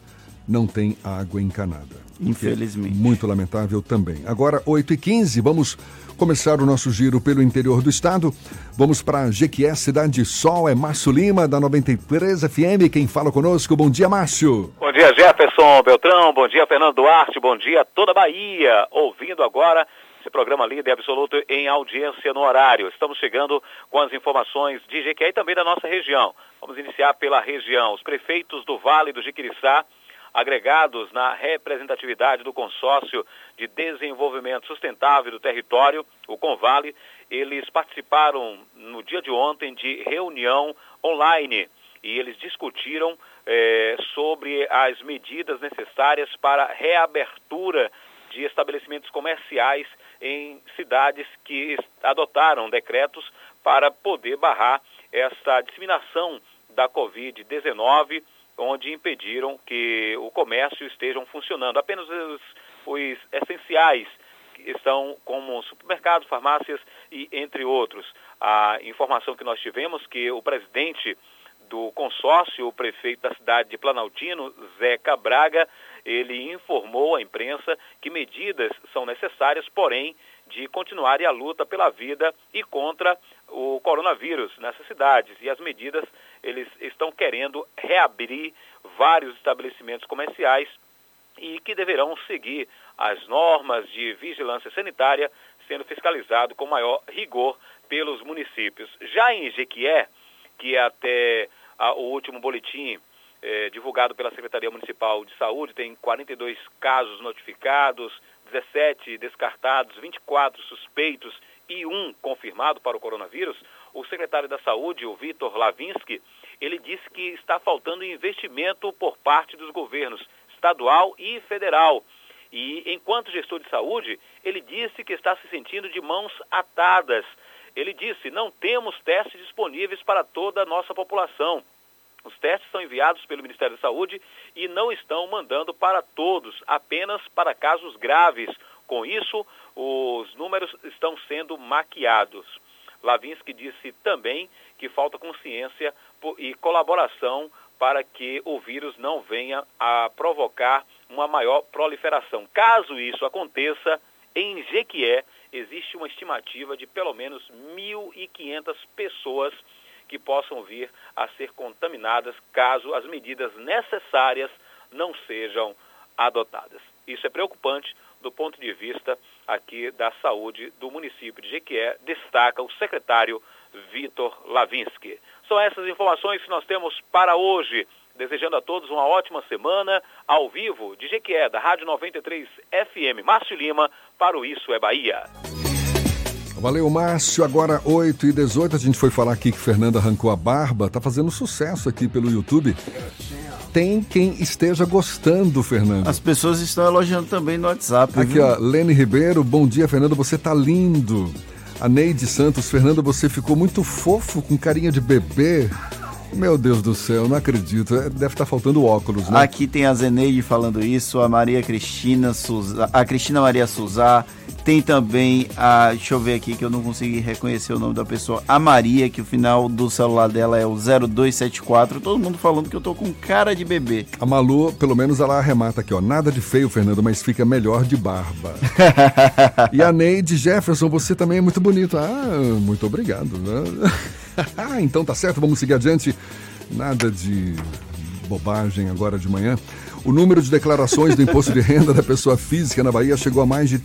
não tem água encanada. Infelizmente. Muito lamentável também. Agora, 8h15, vamos começar o nosso giro pelo interior do estado. Vamos para Jequié, Cidade Sol. É Márcio Lima, da 93 FM. Quem fala conosco? Bom dia, Márcio. Bom dia, Jefferson Beltrão. Bom dia, Fernando Duarte. Bom dia, toda a Bahia. Ouvindo agora esse programa líder absoluto em audiência no horário. Estamos chegando com as informações de Jequié e também da nossa região. Vamos iniciar pela região. Os prefeitos do Vale do Jiquiriçá agregados na representatividade do Consórcio de Desenvolvimento Sustentável do Território, o Convale, eles participaram no dia de ontem de reunião online e eles discutiram eh, sobre as medidas necessárias para reabertura de estabelecimentos comerciais em cidades que adotaram decretos para poder barrar essa disseminação da Covid-19 onde impediram que o comércio estejam funcionando. Apenas os, os essenciais estão como supermercados, farmácias e entre outros. A informação que nós tivemos que o presidente do consórcio, o prefeito da cidade de Planaltino, Zeca Braga, ele informou à imprensa que medidas são necessárias, porém, de continuar a luta pela vida e contra o coronavírus nessas cidades. E as medidas, eles estão querendo reabrir vários estabelecimentos comerciais e que deverão seguir as normas de vigilância sanitária, sendo fiscalizado com maior rigor pelos municípios. Já em Jequié, que é até a, o último boletim eh, divulgado pela Secretaria Municipal de Saúde, tem 42 casos notificados, 17 descartados, 24 suspeitos e um confirmado para o coronavírus, o secretário da Saúde, o Vitor Lavinsky, ele disse que está faltando investimento por parte dos governos estadual e federal. E enquanto gestor de saúde, ele disse que está se sentindo de mãos atadas. Ele disse: não temos testes disponíveis para toda a nossa população. Os testes são enviados pelo Ministério da Saúde e não estão mandando para todos, apenas para casos graves. Com isso, os números estão sendo maquiados. Lavinsky disse também que falta consciência e colaboração para que o vírus não venha a provocar uma maior proliferação. Caso isso aconteça, em Jequié existe uma estimativa de pelo menos 1.500 pessoas que possam vir a ser contaminadas caso as medidas necessárias não sejam adotadas. Isso é preocupante do ponto de vista aqui da saúde do município de Jequié, destaca o secretário Vitor Lavinsky. São essas informações que nós temos para hoje. Desejando a todos uma ótima semana, ao vivo, de Jequié, da Rádio 93 FM. Márcio Lima, para o Isso é Bahia. Valeu, Márcio. Agora 8 e 18 a gente foi falar aqui que Fernanda arrancou a barba. Tá fazendo sucesso aqui pelo YouTube. Tem quem esteja gostando, Fernando. As pessoas estão elogiando também no WhatsApp. Aqui, viu? ó, Lene Ribeiro. Bom dia, Fernando. Você tá lindo. A Neide Santos. Fernando, você ficou muito fofo com carinha de bebê. Meu Deus do céu, não acredito. É, Deve estar faltando óculos, né? Aqui tem a Zeneide falando isso, a Maria Cristina Souza, a Cristina Maria Souza, Tem também a. Deixa eu ver aqui que eu não consegui reconhecer o nome da pessoa. A Maria, que o final do celular dela é o 0274. Todo mundo falando que eu tô com cara de bebê. A Malu, pelo menos ela arremata aqui, ó. Nada de feio, Fernando, mas fica melhor de barba. [LAUGHS] e a Neide Jefferson, você também é muito bonito. Ah, muito obrigado. Né? [LAUGHS] ah, então tá certo, vamos seguir adiante. Nada de bobagem agora de manhã. O número de declarações do imposto de renda da pessoa física na Bahia chegou a mais de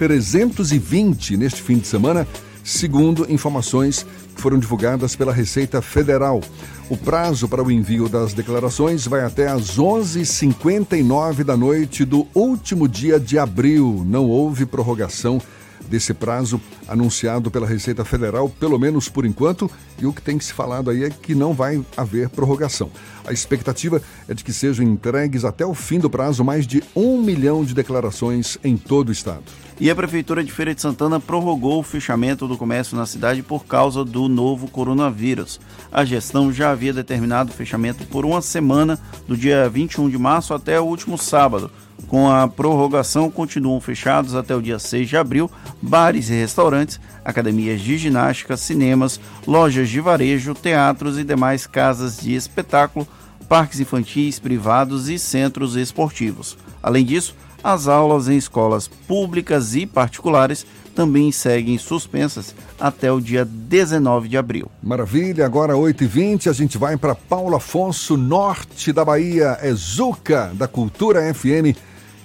320 neste fim de semana, segundo informações que foram divulgadas pela Receita Federal. O prazo para o envio das declarações vai até às 11h59 da noite do último dia de abril. Não houve prorrogação desse prazo anunciado pela Receita Federal, pelo menos por enquanto, e o que tem se falado aí é que não vai haver prorrogação. A expectativa é de que sejam entregues até o fim do prazo mais de um milhão de declarações em todo o estado. E a Prefeitura de Feira de Santana prorrogou o fechamento do comércio na cidade por causa do novo coronavírus. A gestão já havia determinado o fechamento por uma semana, do dia 21 de março até o último sábado. Com a prorrogação, continuam fechados até o dia 6 de abril bares e restaurantes, academias de ginástica, cinemas, lojas de varejo, teatros e demais casas de espetáculo, parques infantis, privados e centros esportivos. Além disso, as aulas em escolas públicas e particulares também seguem suspensas até o dia 19 de abril. Maravilha, agora 8h20 a gente vai para Paulo Afonso, norte da Bahia. É Zuca, da Cultura FM,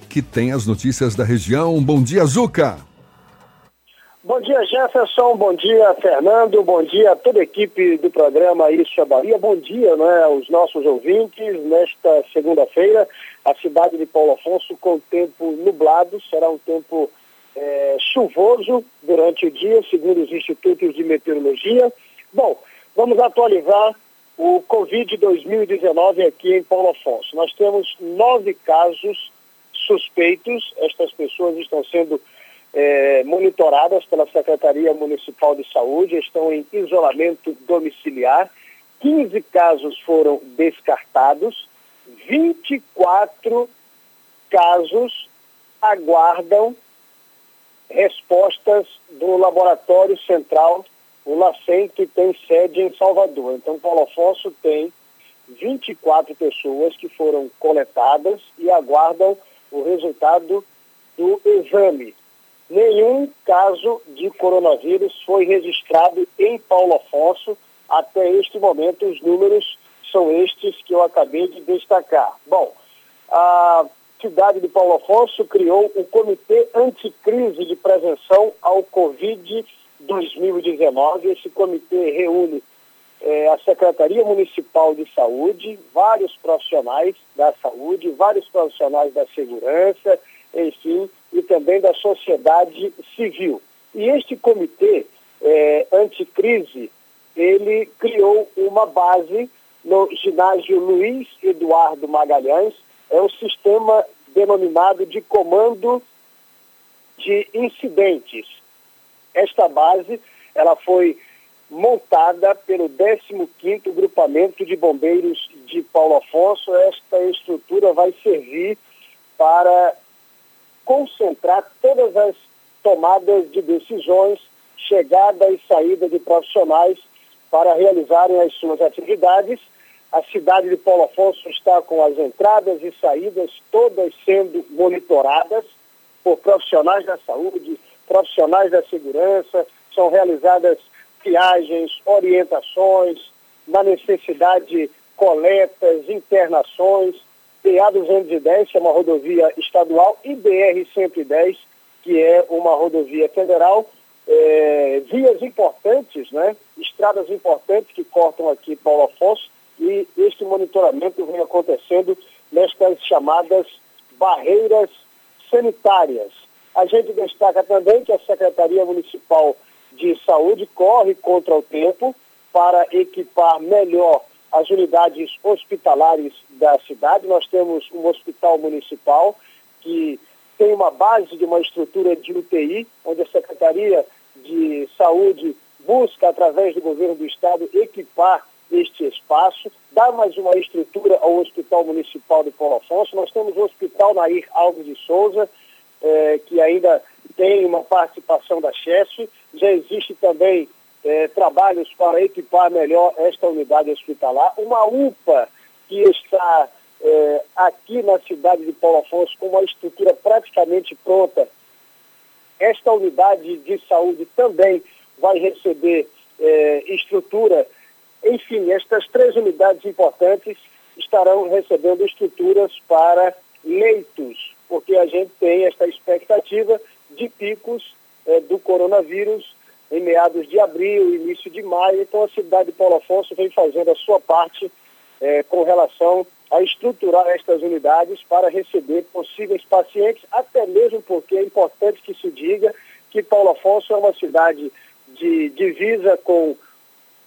que tem as notícias da região. Bom dia, Zuca! Bom dia, Jefferson. Bom dia, Fernando. Bom dia a toda a equipe do programa Isso é Bahia. Bom dia né, aos nossos ouvintes. Nesta segunda-feira, a cidade de Paulo Afonso com tempo nublado. Será um tempo é, chuvoso durante o dia, segundo os institutos de meteorologia. Bom, vamos atualizar o Covid 2019 aqui em Paulo Afonso. Nós temos nove casos suspeitos. Estas pessoas estão sendo é, monitoradas pela Secretaria Municipal de Saúde, estão em isolamento domiciliar. 15 casos foram descartados, 24 casos aguardam respostas do Laboratório Central, o LACEN, que tem sede em Salvador. Então, Paulo Afonso tem 24 pessoas que foram coletadas e aguardam o resultado do exame nenhum caso de coronavírus foi registrado em Paulo Afonso. Até este momento, os números são estes que eu acabei de destacar. Bom, a cidade de Paulo Afonso criou o Comitê Anticrise de Prevenção ao Covid 2019. Esse comitê reúne é, a Secretaria Municipal de Saúde, vários profissionais da saúde, vários profissionais da segurança, enfim, e também da sociedade civil. E este comitê é, anticrise, ele criou uma base no ginásio Luiz Eduardo Magalhães, é um sistema denominado de comando de incidentes. Esta base, ela foi montada pelo 15º Grupamento de Bombeiros de Paulo Afonso. Esta estrutura vai servir para concentrar todas as tomadas de decisões, chegada e saída de profissionais para realizarem as suas atividades. A cidade de Paulo Afonso está com as entradas e saídas todas sendo monitoradas por profissionais da saúde, profissionais da segurança, são realizadas viagens, orientações, na necessidade coletas, internações, PA 210, que é uma rodovia estadual, e BR 110, que é uma rodovia federal, é, vias importantes, né? estradas importantes que cortam aqui Paulo Afonso, e este monitoramento vem acontecendo nestas chamadas barreiras sanitárias. A gente destaca também que a Secretaria Municipal de Saúde corre contra o tempo para equipar melhor as unidades hospitalares da cidade. Nós temos um hospital municipal que tem uma base de uma estrutura de UTI, onde a Secretaria de Saúde busca, através do governo do Estado, equipar este espaço, dar mais uma estrutura ao Hospital Municipal de Paulo Afonso. Nós temos o Hospital Nair Alves de Souza, eh, que ainda tem uma participação da chefe, já existe também é, trabalhos para equipar melhor esta unidade hospitalar. Uma UPA que está é, aqui na cidade de Paulo Afonso com uma estrutura praticamente pronta. Esta unidade de saúde também vai receber é, estrutura. Enfim, estas três unidades importantes estarão recebendo estruturas para leitos, porque a gente tem esta expectativa de picos é, do coronavírus em meados de abril, início de maio. Então, a cidade de Paulo Afonso vem fazendo a sua parte é, com relação a estruturar estas unidades para receber possíveis pacientes, até mesmo porque é importante que se diga que Paulo Afonso é uma cidade de divisa com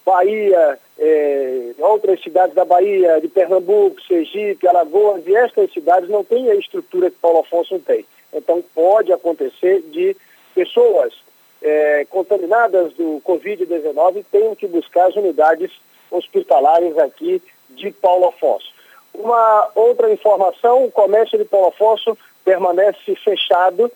Bahia, é, outras cidades da Bahia, de Pernambuco, Sergipe, Alagoas, e estas cidades não têm a estrutura que Paulo Afonso tem. Então pode acontecer de pessoas é, contaminadas do Covid-19 tenham que buscar as unidades hospitalares aqui de Paulo Afonso. Uma outra informação, o comércio de Paulo Afonso permanece fechado.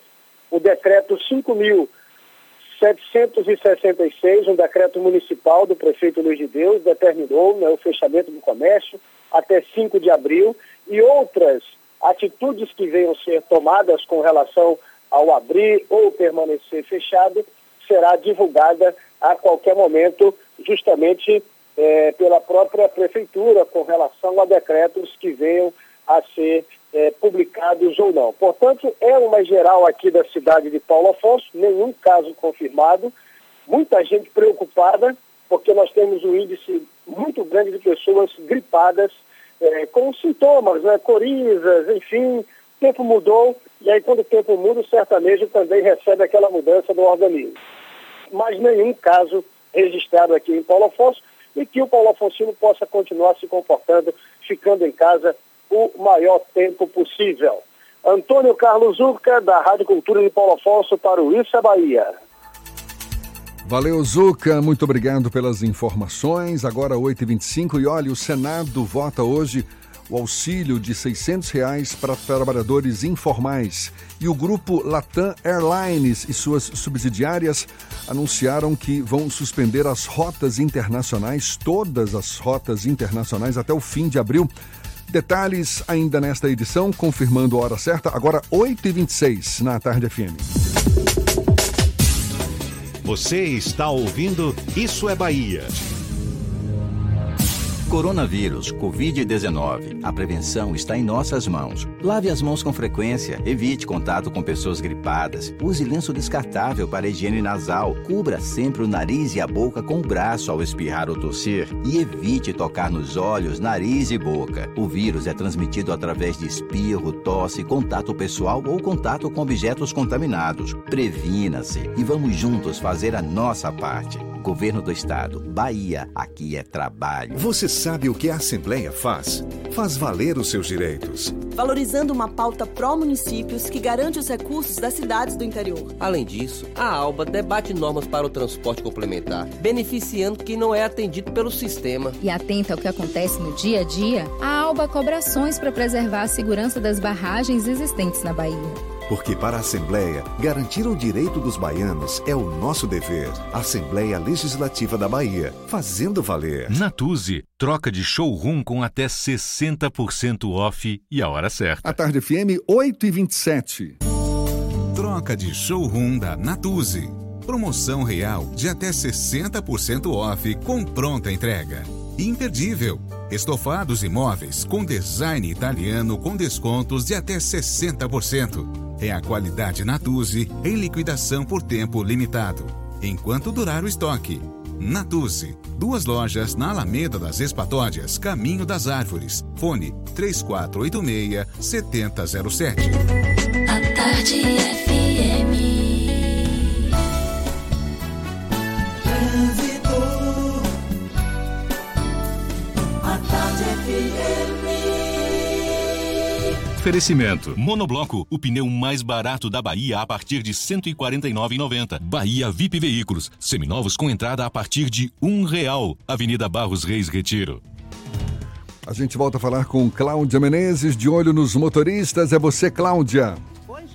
O decreto 5.766, um decreto municipal do prefeito Luiz de Deus, determinou né, o fechamento do comércio até 5 de abril e outras atitudes que venham ser tomadas com relação ao abrir ou permanecer fechado será divulgada a qualquer momento, justamente é, pela própria prefeitura com relação a decretos que venham a ser é, publicados ou não. Portanto, é uma geral aqui da cidade de Paulo Afonso, nenhum caso confirmado, muita gente preocupada, porque nós temos um índice muito grande de pessoas gripadas é, com sintomas, né, corizas, enfim, tempo mudou, e aí quando o tempo muda, o sertanejo também recebe aquela mudança do organismo. Mas nenhum caso registrado aqui em Paulo Afonso, e que o Paulo Afonsino possa continuar se comportando, ficando em casa o maior tempo possível. Antônio Carlos Urca, da Rádio Cultura de Paulo Afonso, para o Issa Bahia. Valeu, Zuca. Muito obrigado pelas informações. Agora 8h25 e olha, o Senado vota hoje o auxílio de 600 reais para trabalhadores informais. E o grupo Latam Airlines e suas subsidiárias anunciaram que vão suspender as rotas internacionais, todas as rotas internacionais, até o fim de abril. Detalhes ainda nesta edição, confirmando a hora certa, agora 8h26 na Tarde FM. Você está ouvindo Isso é Bahia. Coronavírus, Covid-19. A prevenção está em nossas mãos. Lave as mãos com frequência, evite contato com pessoas gripadas, use lenço descartável para higiene nasal, cubra sempre o nariz e a boca com o braço ao espirrar ou tossir e evite tocar nos olhos, nariz e boca. O vírus é transmitido através de espirro, tosse, contato pessoal ou contato com objetos contaminados. Previna-se e vamos juntos fazer a nossa parte. Governo do Estado, Bahia, aqui é trabalho. Você sabe o que a Assembleia faz? Faz valer os seus direitos. Valorizando uma pauta pró-municípios que garante os recursos das cidades do interior. Além disso, a ALBA debate normas para o transporte complementar, beneficiando quem não é atendido pelo sistema. E atenta ao que acontece no dia a dia, a ALBA cobra ações para preservar a segurança das barragens existentes na Bahia. Porque para a Assembleia, garantir o direito dos baianos é o nosso dever. Assembleia Legislativa da Bahia, fazendo valer. Natuse, troca de showroom com até 60% off e a hora certa. A Tarde FM, 8 e 27 Troca de showroom da Natuse. Promoção real de até 60% off com pronta entrega. Imperdível. Estofados imóveis com design italiano com descontos de até 60% é a qualidade Natuzzi em liquidação por tempo limitado, enquanto durar o estoque. Natuzzi, duas lojas na Alameda das Espatódias, Caminho das Árvores. Fone 3486 7007. A tarde FM. Oferecimento. Monobloco, o pneu mais barato da Bahia a partir de R$ 149,90. Bahia VIP Veículos, seminovos com entrada a partir de um real. Avenida Barros Reis Retiro. A gente volta a falar com Cláudia Menezes, de olho nos motoristas. É você, Cláudia.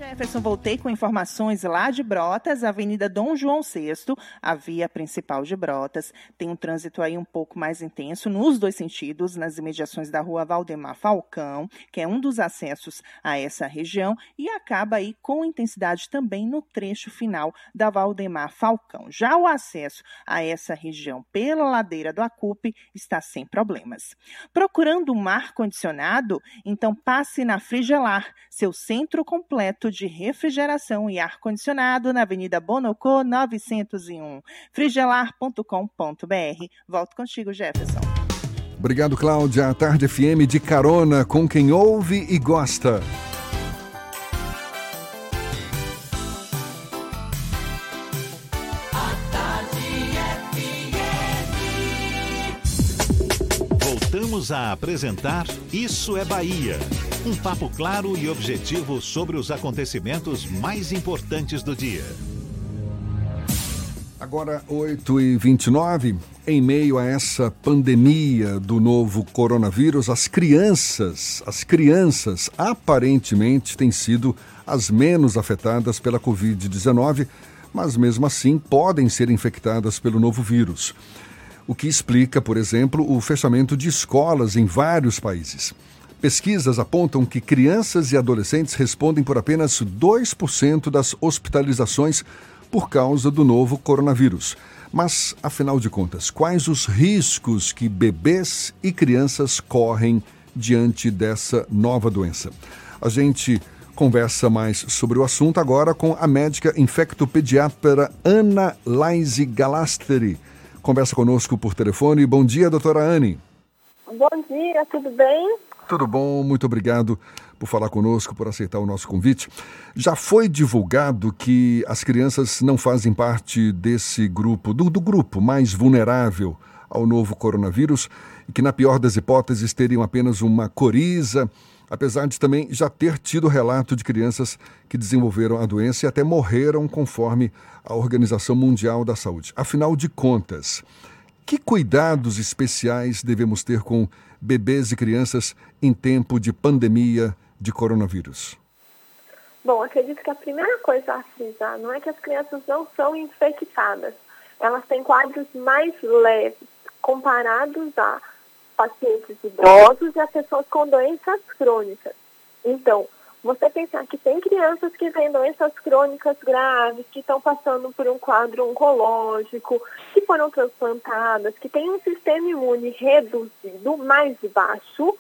Jefferson, voltei com informações lá de Brotas, Avenida Dom João VI, a via principal de Brotas. Tem um trânsito aí um pouco mais intenso nos dois sentidos, nas imediações da rua Valdemar Falcão, que é um dos acessos a essa região, e acaba aí com intensidade também no trecho final da Valdemar Falcão. Já o acesso a essa região pela ladeira do Acupe está sem problemas. Procurando um ar-condicionado? Então passe na Frigelar, seu centro completo de refrigeração e ar-condicionado na Avenida Bonocô 901. frigelar.com.br. Volto contigo, Jefferson. Obrigado, Cláudia. A Tarde FM de carona com quem ouve e gosta. Voltamos a apresentar Isso é Bahia. Um papo claro e objetivo sobre os acontecimentos mais importantes do dia. Agora, 8 e 29 em meio a essa pandemia do novo coronavírus, as crianças, as crianças aparentemente têm sido as menos afetadas pela Covid-19, mas mesmo assim podem ser infectadas pelo novo vírus o que explica, por exemplo, o fechamento de escolas em vários países. Pesquisas apontam que crianças e adolescentes respondem por apenas 2% das hospitalizações por causa do novo coronavírus. Mas, afinal de contas, quais os riscos que bebês e crianças correm diante dessa nova doença? A gente conversa mais sobre o assunto agora com a médica infectopediatra Ana Laise Galasteri conversa conosco por telefone. Bom dia, doutora Anne. Bom dia, tudo bem? Tudo bom, muito obrigado por falar conosco, por aceitar o nosso convite. Já foi divulgado que as crianças não fazem parte desse grupo, do, do grupo mais vulnerável ao novo coronavírus e que, na pior das hipóteses, teriam apenas uma coriza, apesar de também já ter tido relato de crianças que desenvolveram a doença e até morreram conforme a Organização Mundial da Saúde. Afinal de contas, que cuidados especiais devemos ter com bebês e crianças em tempo de pandemia de coronavírus? Bom, acredito que a primeira coisa a frisar não é que as crianças não são infectadas. Elas têm quadros mais leves comparados a pacientes idosos e as pessoas com doenças crônicas. Então, você pensar que tem crianças que têm doenças crônicas graves, que estão passando por um quadro oncológico, que foram transplantadas, que têm um sistema imune reduzido, mais baixo,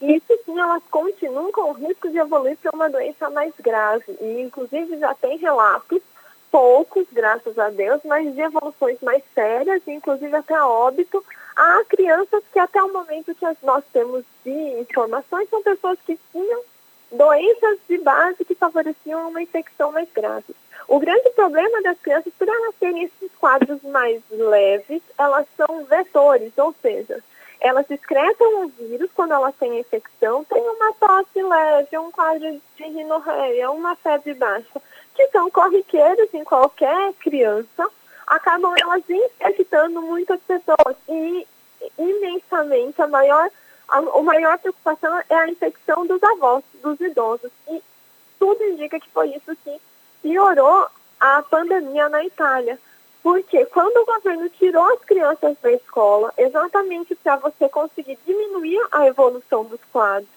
e isso sim elas continuam com o risco de evoluir para uma doença mais grave. E inclusive já tem relatos, poucos, graças a Deus, mas de evoluções mais sérias, inclusive até óbito, Há crianças que até o momento que nós temos de informações são pessoas que tinham doenças de base que favoreciam uma infecção mais grave. O grande problema das crianças, por elas terem esses quadros mais leves, elas são vetores, ou seja, elas excretam o vírus quando elas têm a infecção, tem uma tosse leve, um quadro de rinorreia, uma febre baixa, que são corriqueiros em qualquer criança, acabam elas infectando muitas pessoas. E imensamente a maior, a, a maior preocupação é a infecção dos avós, dos idosos. E tudo indica que foi isso que piorou a pandemia na Itália. Porque quando o governo tirou as crianças da escola, exatamente para você conseguir diminuir a evolução dos quadros,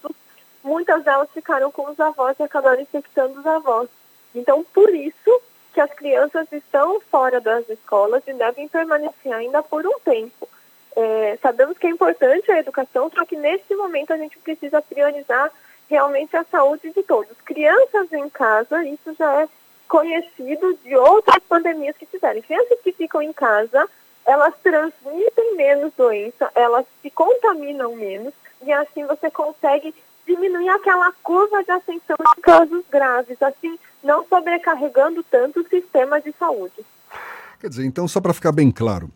muitas delas ficaram com os avós e acabaram infectando os avós. Então, por isso que as crianças estão fora das escolas e devem permanecer ainda por um tempo. É, sabemos que é importante a educação, só que nesse momento a gente precisa priorizar realmente a saúde de todos. Crianças em casa, isso já é conhecido de outras pandemias que tiveram. Crianças que ficam em casa, elas transmitem menos doença, elas se contaminam menos e assim você consegue diminuir aquela curva de ascensão de casos graves, assim não sobrecarregando tanto o sistema de saúde. Quer dizer, então, só para ficar bem claro,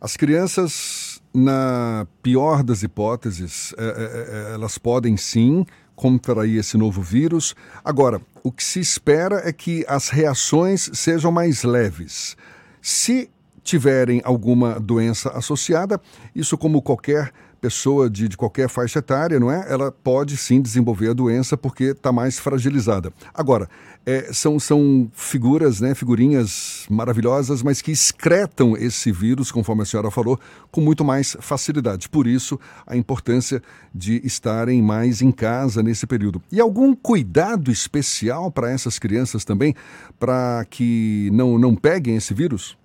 as crianças, na pior das hipóteses, é, é, é, elas podem sim contrair esse novo vírus. Agora, o que se espera é que as reações sejam mais leves. Se tiverem alguma doença associada, isso, como qualquer pessoa de, de qualquer faixa etária, não é? Ela pode sim desenvolver a doença porque está mais fragilizada. Agora, é, são, são figuras, né, figurinhas maravilhosas, mas que excretam esse vírus, conforme a senhora falou, com muito mais facilidade. Por isso, a importância de estarem mais em casa nesse período. E algum cuidado especial para essas crianças também, para que não, não peguem esse vírus?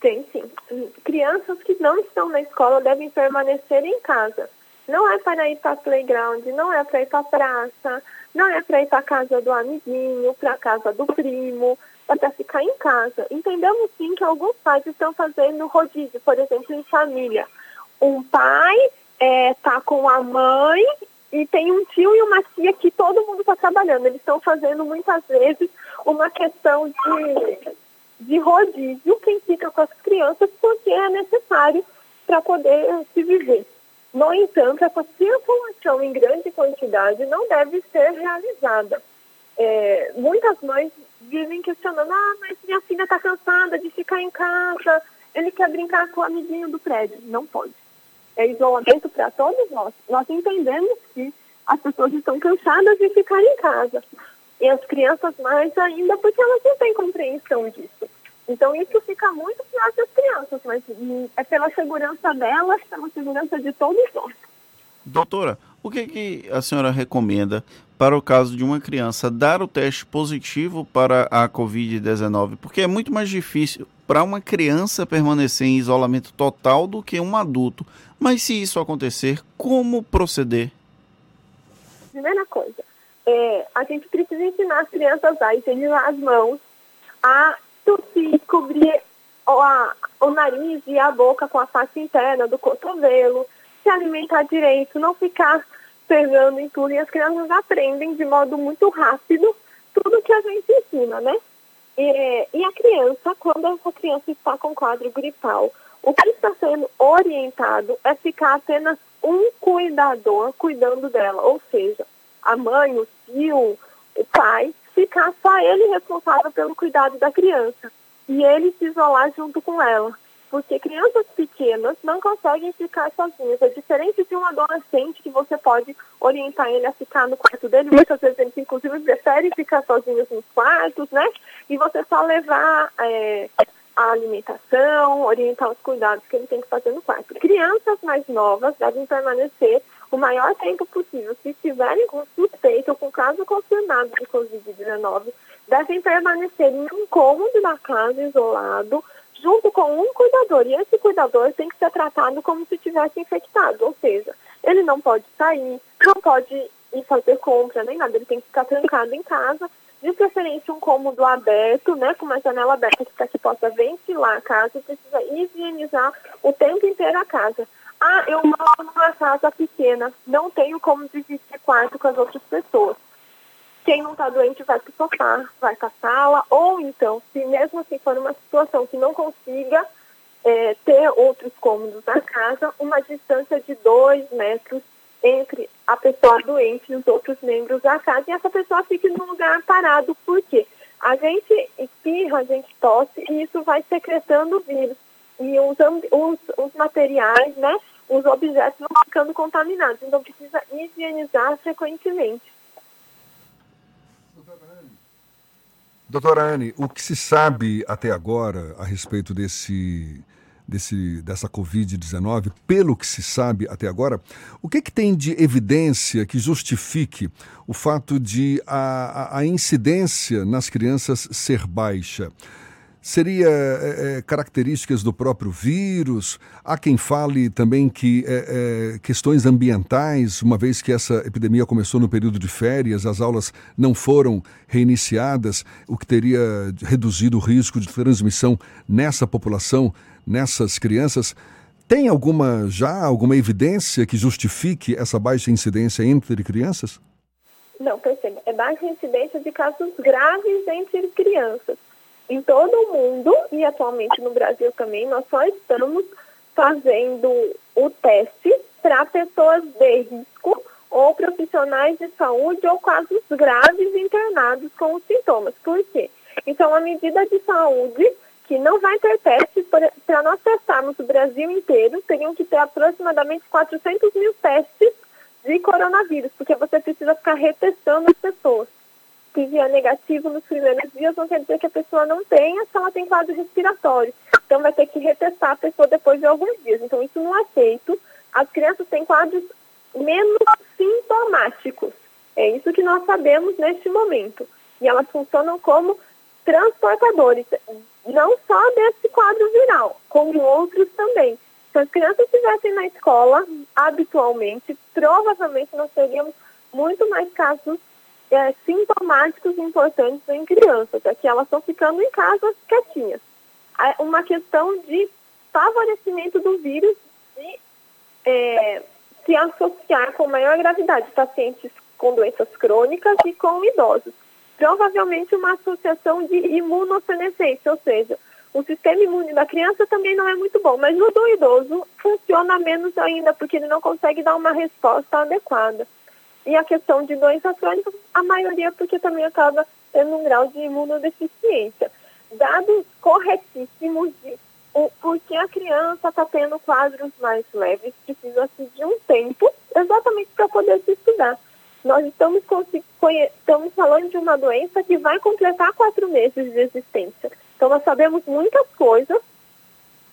Tem sim. Crianças que não estão na escola devem permanecer em casa. Não é para ir para playground, não é para ir para praça, não é para ir para casa do amiguinho, para casa do primo, é para ficar em casa. Entendemos sim que alguns pais estão fazendo rodízio, por exemplo, em família. Um pai está é, tá com a mãe e tem um tio e uma tia que todo mundo está trabalhando. Eles estão fazendo muitas vezes uma questão de, de rodízio, quem fica com as crianças, porque é necessário para poder se viver. No entanto, essa circulação em grande quantidade não deve ser realizada. É, muitas mães vivem questionando, ah, mas minha filha está cansada de ficar em casa, ele quer brincar com o amiguinho do prédio. Não pode. É isolamento para todos nós. Nós entendemos que as pessoas estão cansadas de ficar em casa. E as crianças mais ainda, porque elas não têm compreensão disso. Então isso fica muito pior para as crianças, mas hum, é pela segurança delas, pela segurança de todos nós. Doutora, o que, que a senhora recomenda para o caso de uma criança dar o teste positivo para a Covid-19? Porque é muito mais difícil para uma criança permanecer em isolamento total do que um adulto. Mas se isso acontecer, como proceder? Primeira coisa, é, a gente precisa ensinar as crianças a higienizar as mãos, a tossir, cobrir o, a, o nariz e a boca com a face interna do cotovelo, se alimentar direito, não ficar pegando em tudo. E as crianças aprendem de modo muito rápido tudo que a gente ensina, né? E, e a criança, quando essa criança está com quadro gripal, o que está sendo orientado é ficar apenas um cuidador cuidando dela, ou seja, a mãe, o tio, o pai, ficar só ele responsável pelo cuidado da criança e ele se isolar junto com ela. Porque crianças pequenas não conseguem ficar sozinhas. É diferente de um adolescente que você pode orientar ele a ficar no quarto dele. Muitas vezes eles, inclusive, preferem ficar sozinhos nos quartos, né? E você só levar é, a alimentação, orientar os cuidados que ele tem que fazer no quarto. Crianças mais novas devem permanecer o maior tempo possível. Se estiverem com suspeito ou com caso confirmado de Covid-19, devem permanecer em um cômodo da casa isolado, junto com um cuidador. E esse cuidador tem que ser tratado como se tivesse infectado, ou seja, ele não pode sair, não pode ir fazer compra nem nada, ele tem que ficar trancado em casa, de preferência um cômodo aberto, né, com uma janela aberta para que possa ventilar a casa precisa higienizar o tempo inteiro a casa. Ah, eu moro numa casa pequena, não tenho como dividir quarto com as outras pessoas. Quem não está doente vai para o sofá, vai para a sala, ou então, se mesmo assim for uma situação que não consiga é, ter outros cômodos na casa, uma distância de dois metros entre a pessoa doente e os outros membros da casa, e essa pessoa fique num lugar parado. Por quê? A gente espirra, a gente tosse, e isso vai secretando o vírus e os, os, os materiais, né, os objetos vão ficando contaminados. Então precisa higienizar frequentemente. Doutora Anne, o que se sabe até agora a respeito desse, desse, dessa Covid-19, pelo que se sabe até agora, o que, que tem de evidência que justifique o fato de a, a incidência nas crianças ser baixa? Seria é, características do próprio vírus? Há quem fale também que é, questões ambientais, uma vez que essa epidemia começou no período de férias, as aulas não foram reiniciadas, o que teria reduzido o risco de transmissão nessa população, nessas crianças. Tem alguma já alguma evidência que justifique essa baixa incidência entre crianças? Não, perceba. É baixa incidência de casos graves entre crianças em todo o mundo e atualmente no Brasil também, nós só estamos fazendo o teste para pessoas de risco ou profissionais de saúde ou casos graves internados com os sintomas. Por quê? Então, a medida de saúde que não vai ter testes para nós testarmos o Brasil inteiro, teriam que ter aproximadamente 400 mil testes de coronavírus, porque você precisa ficar retestando as pessoas. Se vier negativo nos primeiros dias, não quer dizer que a pessoa não tenha, se ela tem quadro respiratório. Então, vai ter que retestar a pessoa depois de alguns dias. Então, isso não é feito. As crianças têm quadros menos sintomáticos. É isso que nós sabemos neste momento. E elas funcionam como transportadores, não só desse quadro viral, como outros também. Se as crianças estivessem na escola habitualmente, provavelmente nós teríamos muito mais casos é, sintomáticos importantes em crianças, é que elas estão ficando em casa quietinhas. É uma questão de favorecimento do vírus de é, se associar com maior gravidade pacientes com doenças crônicas e com idosos. Provavelmente uma associação de imunossenescência, ou seja, o sistema imune da criança também não é muito bom, mas no do idoso funciona menos ainda, porque ele não consegue dar uma resposta adequada. E a questão de doenças crônicas, a maioria porque também acaba tendo um grau de imunodeficiência. Dados corretíssimos de o, porque a criança está tendo quadros mais leves, precisa-se de um tempo exatamente para poder se estudar. Nós estamos, estamos falando de uma doença que vai completar quatro meses de existência. Então, nós sabemos muitas coisas,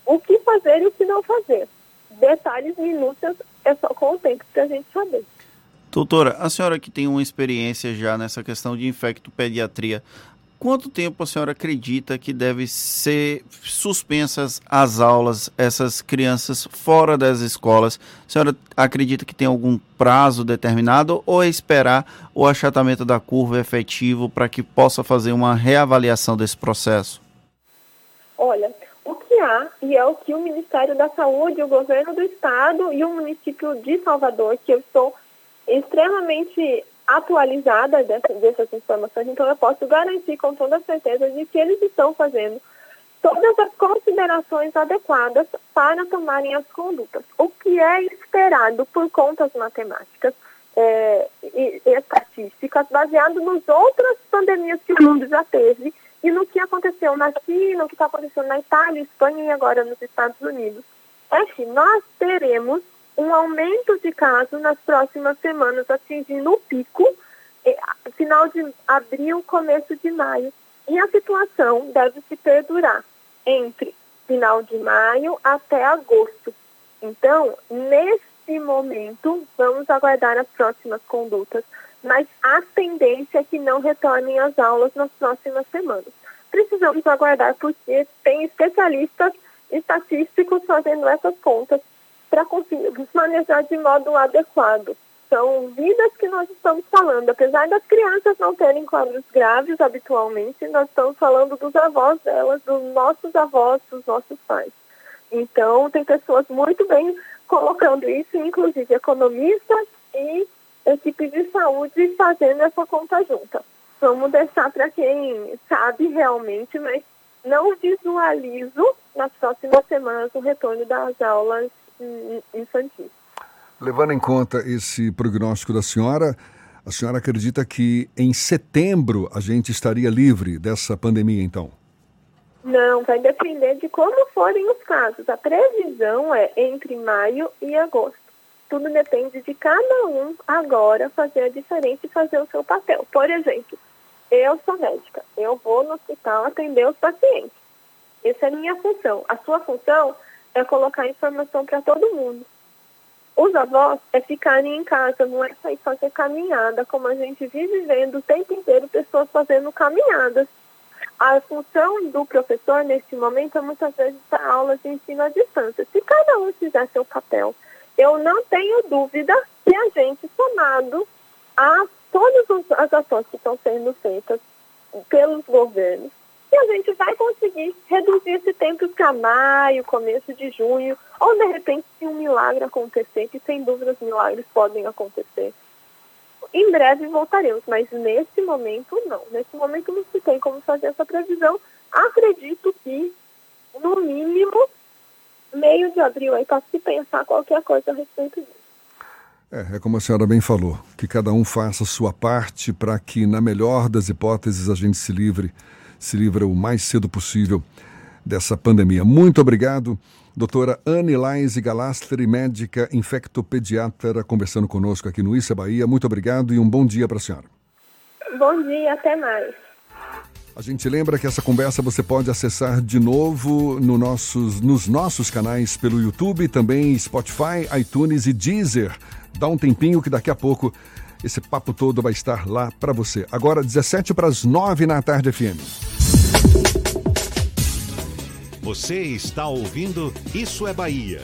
o que fazer e o que não fazer. Detalhes minúcios é só com o tempo para a gente saber. Doutora, a senhora que tem uma experiência já nessa questão de infectopediatria, quanto tempo a senhora acredita que deve ser suspensas as aulas, essas crianças fora das escolas? A senhora acredita que tem algum prazo determinado ou é esperar o achatamento da curva efetivo para que possa fazer uma reavaliação desse processo? Olha, o que há, e é o que o Ministério da Saúde, o governo do estado e o município de Salvador, que eu estou extremamente atualizada dessa, dessas informações, então eu posso garantir com toda certeza de que eles estão fazendo todas as considerações adequadas para tomarem as condutas. O que é esperado por contas matemáticas é, e, e estatísticas, baseado nas outras pandemias que o mundo já teve e no que aconteceu na China, o que está acontecendo na Itália, Espanha e agora nos Estados Unidos, é que nós teremos um aumento de casos nas próximas semanas, atingindo o pico final de abril, começo de maio. E a situação deve se perdurar entre final de maio até agosto. Então, nesse momento, vamos aguardar as próximas condutas mas a tendência é que não retornem às aulas nas próximas semanas. Precisamos aguardar porque tem especialistas estatísticos fazendo essas contas para conseguirmos manejar de modo adequado. São vidas que nós estamos falando. Apesar das crianças não terem quadros graves habitualmente, nós estamos falando dos avós delas, dos nossos avós, dos nossos pais. Então, tem pessoas muito bem colocando isso, inclusive economistas e equipe de saúde fazendo essa conta junta. Vamos deixar para quem sabe realmente, mas não visualizo nas próximas semanas o retorno das aulas infantis. Levando em conta esse prognóstico da senhora, a senhora acredita que em setembro a gente estaria livre dessa pandemia, então? Não, vai depender de como forem os casos. A previsão é entre maio e agosto tudo depende de cada um agora fazer a diferença e fazer o seu papel. Por exemplo, eu sou médica, eu vou no hospital atender os pacientes. Essa é a minha função. A sua função é colocar informação para todo mundo. Os avós é ficarem em casa, não é sair fazer caminhada, como a gente vive vendo o tempo inteiro pessoas fazendo caminhadas. A função do professor nesse momento é muitas vezes dar aulas de ensino à distância. Se cada um fizer seu papel, eu não tenho dúvida que a gente, somado a todas as ações que estão sendo feitas pelos governos, que a gente vai conseguir reduzir esse tempo para maio, começo de junho, ou de repente se um milagre acontecer, que sem dúvida os milagres podem acontecer. Em breve voltaremos, mas nesse momento não. Nesse momento não se tem como fazer essa previsão. Acredito que, no mínimo, meio de abril aí para se pensar qualquer coisa a respeito disso. É, é como a senhora bem falou, que cada um faça a sua parte para que, na melhor das hipóteses, a gente se livre, se livre o mais cedo possível dessa pandemia. Muito obrigado, doutora Anne Laise Galastri, médica infectopediatra, conversando conosco aqui no Issa Bahia. Muito obrigado e um bom dia para a senhora. Bom dia, até mais. A gente lembra que essa conversa você pode acessar de novo no nossos, nos nossos canais pelo YouTube, também Spotify, iTunes e Deezer. Dá um tempinho que daqui a pouco esse papo todo vai estar lá para você. Agora, 17 para as 9 na tarde FM. Você está ouvindo Isso é Bahia.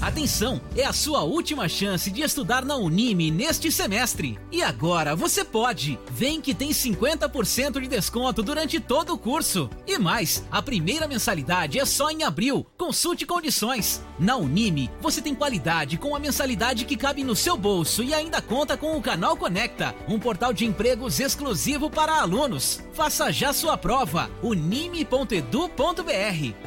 Atenção, é a sua última chance de estudar na Unime neste semestre. E agora você pode. Vem que tem 50% de desconto durante todo o curso. E mais, a primeira mensalidade é só em abril. Consulte condições. Na Unime, você tem qualidade com a mensalidade que cabe no seu bolso e ainda conta com o Canal Conecta, um portal de empregos exclusivo para alunos. Faça já sua prova. unime.edu.br.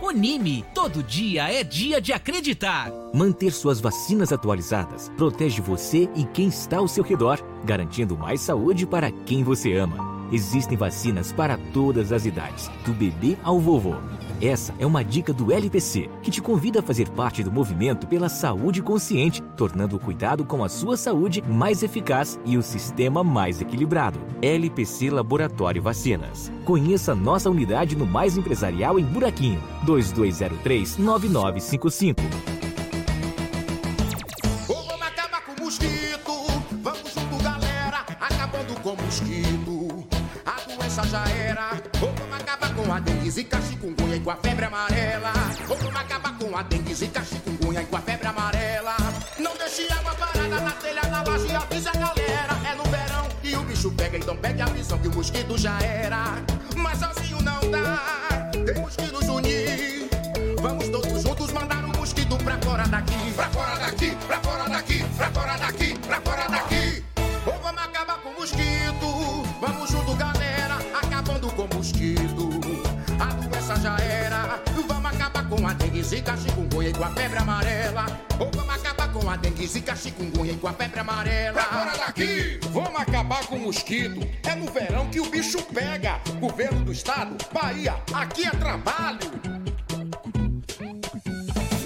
Unime, todo dia é dia de acreditar. Manter suas vacinas atualizadas protege você e quem está ao seu redor, garantindo mais saúde para quem você ama. Existem vacinas para todas as idades, do bebê ao vovô. Essa é uma dica do LPC, que te convida a fazer parte do movimento pela saúde consciente, tornando o cuidado com a sua saúde mais eficaz e o sistema mais equilibrado. LPC Laboratório Vacinas. Conheça nossa unidade no Mais Empresarial em Buraquinho, 2203 9955. Vamos acabar com o mosquito. Vamos junto, galera. Acabando com o mosquito. A doença já era. Vamos acabar a dengue, zika, chikungunya e com a febre amarela. Vamos acabar com a dengue, zika, chikungunya e com a febre amarela. Não deixe água parada na telha, na laje, avisa a galera. É no verão e o bicho pega, então pegue a visão que o mosquito já era. Mas sozinho não dá. Temos que zika, chikungunya e com a febre amarela. Ou vamos acabar com a dengue, zika, chikungunya e com a febre amarela. Pra fora daqui, vamos acabar com o mosquito. É no verão que o bicho pega. Governo do estado, Bahia, aqui é trabalho.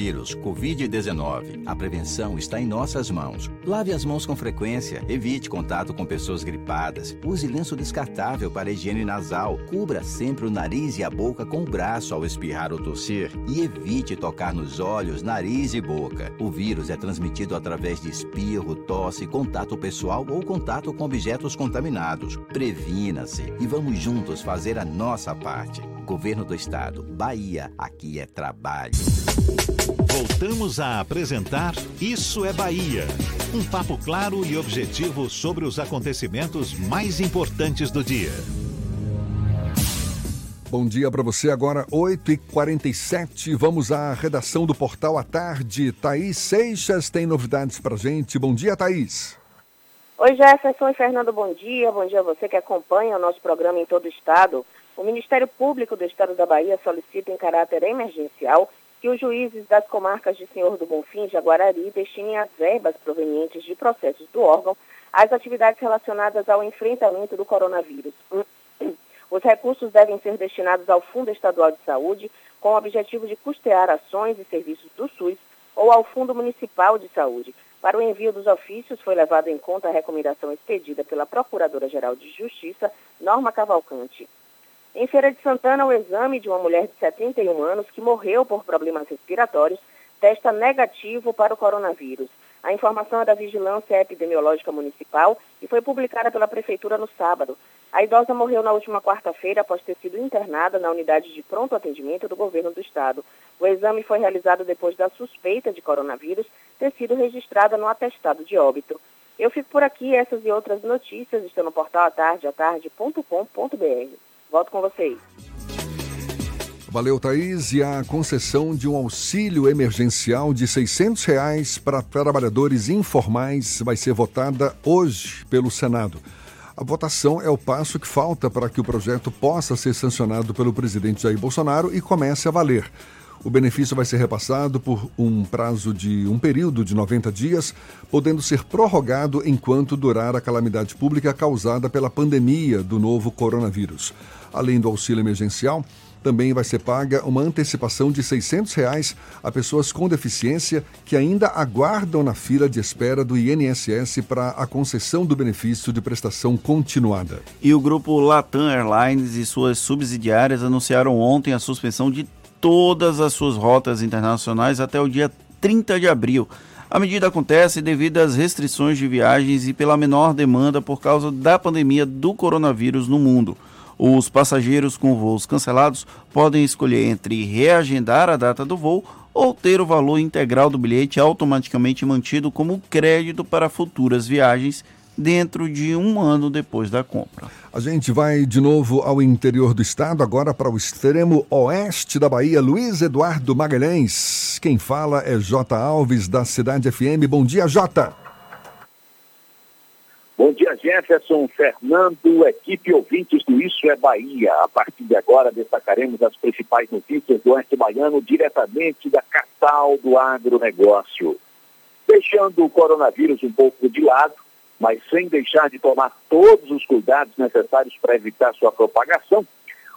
Covid-19. A prevenção está em nossas mãos. Lave as mãos com frequência, evite contato com pessoas gripadas, use lenço descartável para higiene nasal, cubra sempre o nariz e a boca com o braço ao espirrar ou tossir e evite tocar nos olhos, nariz e boca. O vírus é transmitido através de espirro, tosse, contato pessoal ou contato com objetos contaminados. Previna-se e vamos juntos fazer a nossa parte. Governo do Estado, Bahia, aqui é trabalho. Voltamos a apresentar Isso é Bahia. Um papo claro e objetivo sobre os acontecimentos mais importantes do dia. Bom dia para você, agora 8h47. Vamos à redação do Portal à Tarde. Thaís Seixas tem novidades para gente. Bom dia, Thaís. Oi, Jefferson e Fernando, bom dia. Bom dia a você que acompanha o nosso programa em todo o estado. O Ministério Público do Estado da Bahia solicita em caráter emergencial que os juízes das comarcas de Senhor do Bonfim e Jaguarari destinem as verbas provenientes de processos do órgão às atividades relacionadas ao enfrentamento do coronavírus. Os recursos devem ser destinados ao Fundo Estadual de Saúde, com o objetivo de custear ações e serviços do SUS ou ao Fundo Municipal de Saúde. Para o envio dos ofícios, foi levado em conta a recomendação expedida pela Procuradora-Geral de Justiça, Norma Cavalcante. Em Feira de Santana, o exame de uma mulher de 71 anos que morreu por problemas respiratórios testa negativo para o coronavírus. A informação é da Vigilância Epidemiológica Municipal e foi publicada pela Prefeitura no sábado. A idosa morreu na última quarta-feira após ter sido internada na unidade de pronto atendimento do governo do estado. O exame foi realizado depois da suspeita de coronavírus ter sido registrada no atestado de óbito. Eu fico por aqui, essas e outras notícias estão no portal atardeatarde.com.br. Volto com vocês. Valeu, Thaís. E a concessão de um auxílio emergencial de 600 reais para trabalhadores informais vai ser votada hoje pelo Senado. A votação é o passo que falta para que o projeto possa ser sancionado pelo presidente Jair Bolsonaro e comece a valer. O benefício vai ser repassado por um prazo de um período de 90 dias, podendo ser prorrogado enquanto durar a calamidade pública causada pela pandemia do novo coronavírus. Além do auxílio emergencial, também vai ser paga uma antecipação de 600 reais a pessoas com deficiência que ainda aguardam na fila de espera do INSS para a concessão do benefício de prestação continuada. E o grupo Latam Airlines e suas subsidiárias anunciaram ontem a suspensão de todas as suas rotas internacionais até o dia 30 de abril. A medida acontece devido às restrições de viagens e pela menor demanda por causa da pandemia do coronavírus no mundo. Os passageiros com voos cancelados podem escolher entre reagendar a data do voo ou ter o valor integral do bilhete automaticamente mantido como crédito para futuras viagens dentro de um ano depois da compra. A gente vai de novo ao interior do estado, agora para o extremo oeste da Bahia. Luiz Eduardo Magalhães. Quem fala é J. Alves, da Cidade FM. Bom dia, Jota. Bom dia, Jefferson, Fernando, equipe ouvintes do Isso é Bahia. A partir de agora destacaremos as principais notícias do Oeste Baiano diretamente da capital do agronegócio. Deixando o coronavírus um pouco de lado, mas sem deixar de tomar todos os cuidados necessários para evitar sua propagação,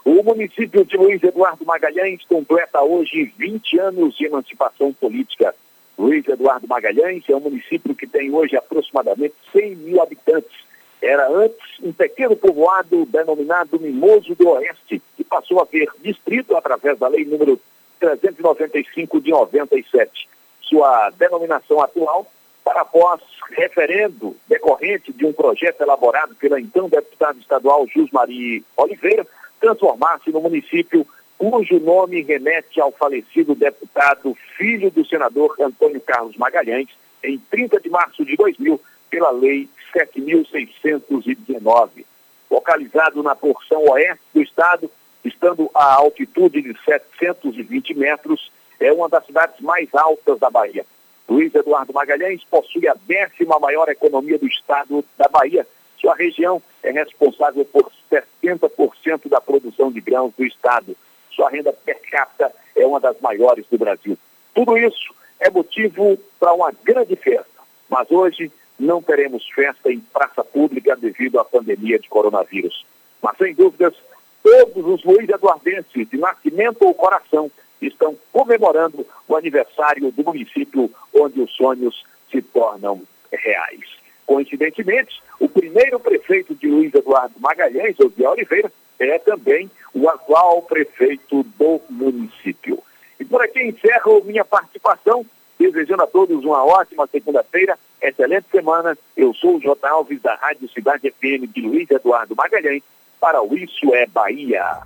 o município de Luiz Eduardo Magalhães completa hoje 20 anos de emancipação política. Luiz Eduardo Magalhães é um município que tem hoje aproximadamente 100 mil habitantes. Era antes um pequeno povoado denominado Mimoso do Oeste, que passou a ser distrito através da lei número 395 de 97. Sua denominação atual para após referendo decorrente de um projeto elaborado pela então deputada estadual Jusmari Oliveira, transformar-se no município cujo nome remete ao falecido deputado, filho do senador Antônio Carlos Magalhães, em 30 de março de 2000, pela Lei 7.619. Localizado na porção oeste do estado, estando a altitude de 720 metros, é uma das cidades mais altas da Bahia. Luiz Eduardo Magalhães possui a décima maior economia do estado da Bahia. Sua região é responsável por 70% da produção de grãos do estado. Sua renda per capita é uma das maiores do Brasil. Tudo isso é motivo para uma grande festa. Mas hoje não teremos festa em praça pública devido à pandemia de coronavírus. Mas, sem dúvidas, todos os Luiz Eduardenses, de nascimento ou coração, estão comemorando o aniversário do município onde os sonhos se tornam reais. Coincidentemente, o primeiro prefeito de Luiz Eduardo Magalhães, Osiel Oliveira, é também o atual prefeito do município. E por aqui encerro minha participação, desejando a todos uma ótima segunda-feira, excelente semana. Eu sou o J. Alves, da Rádio Cidade FM de Luiz Eduardo Magalhães, para o Isso é Bahia.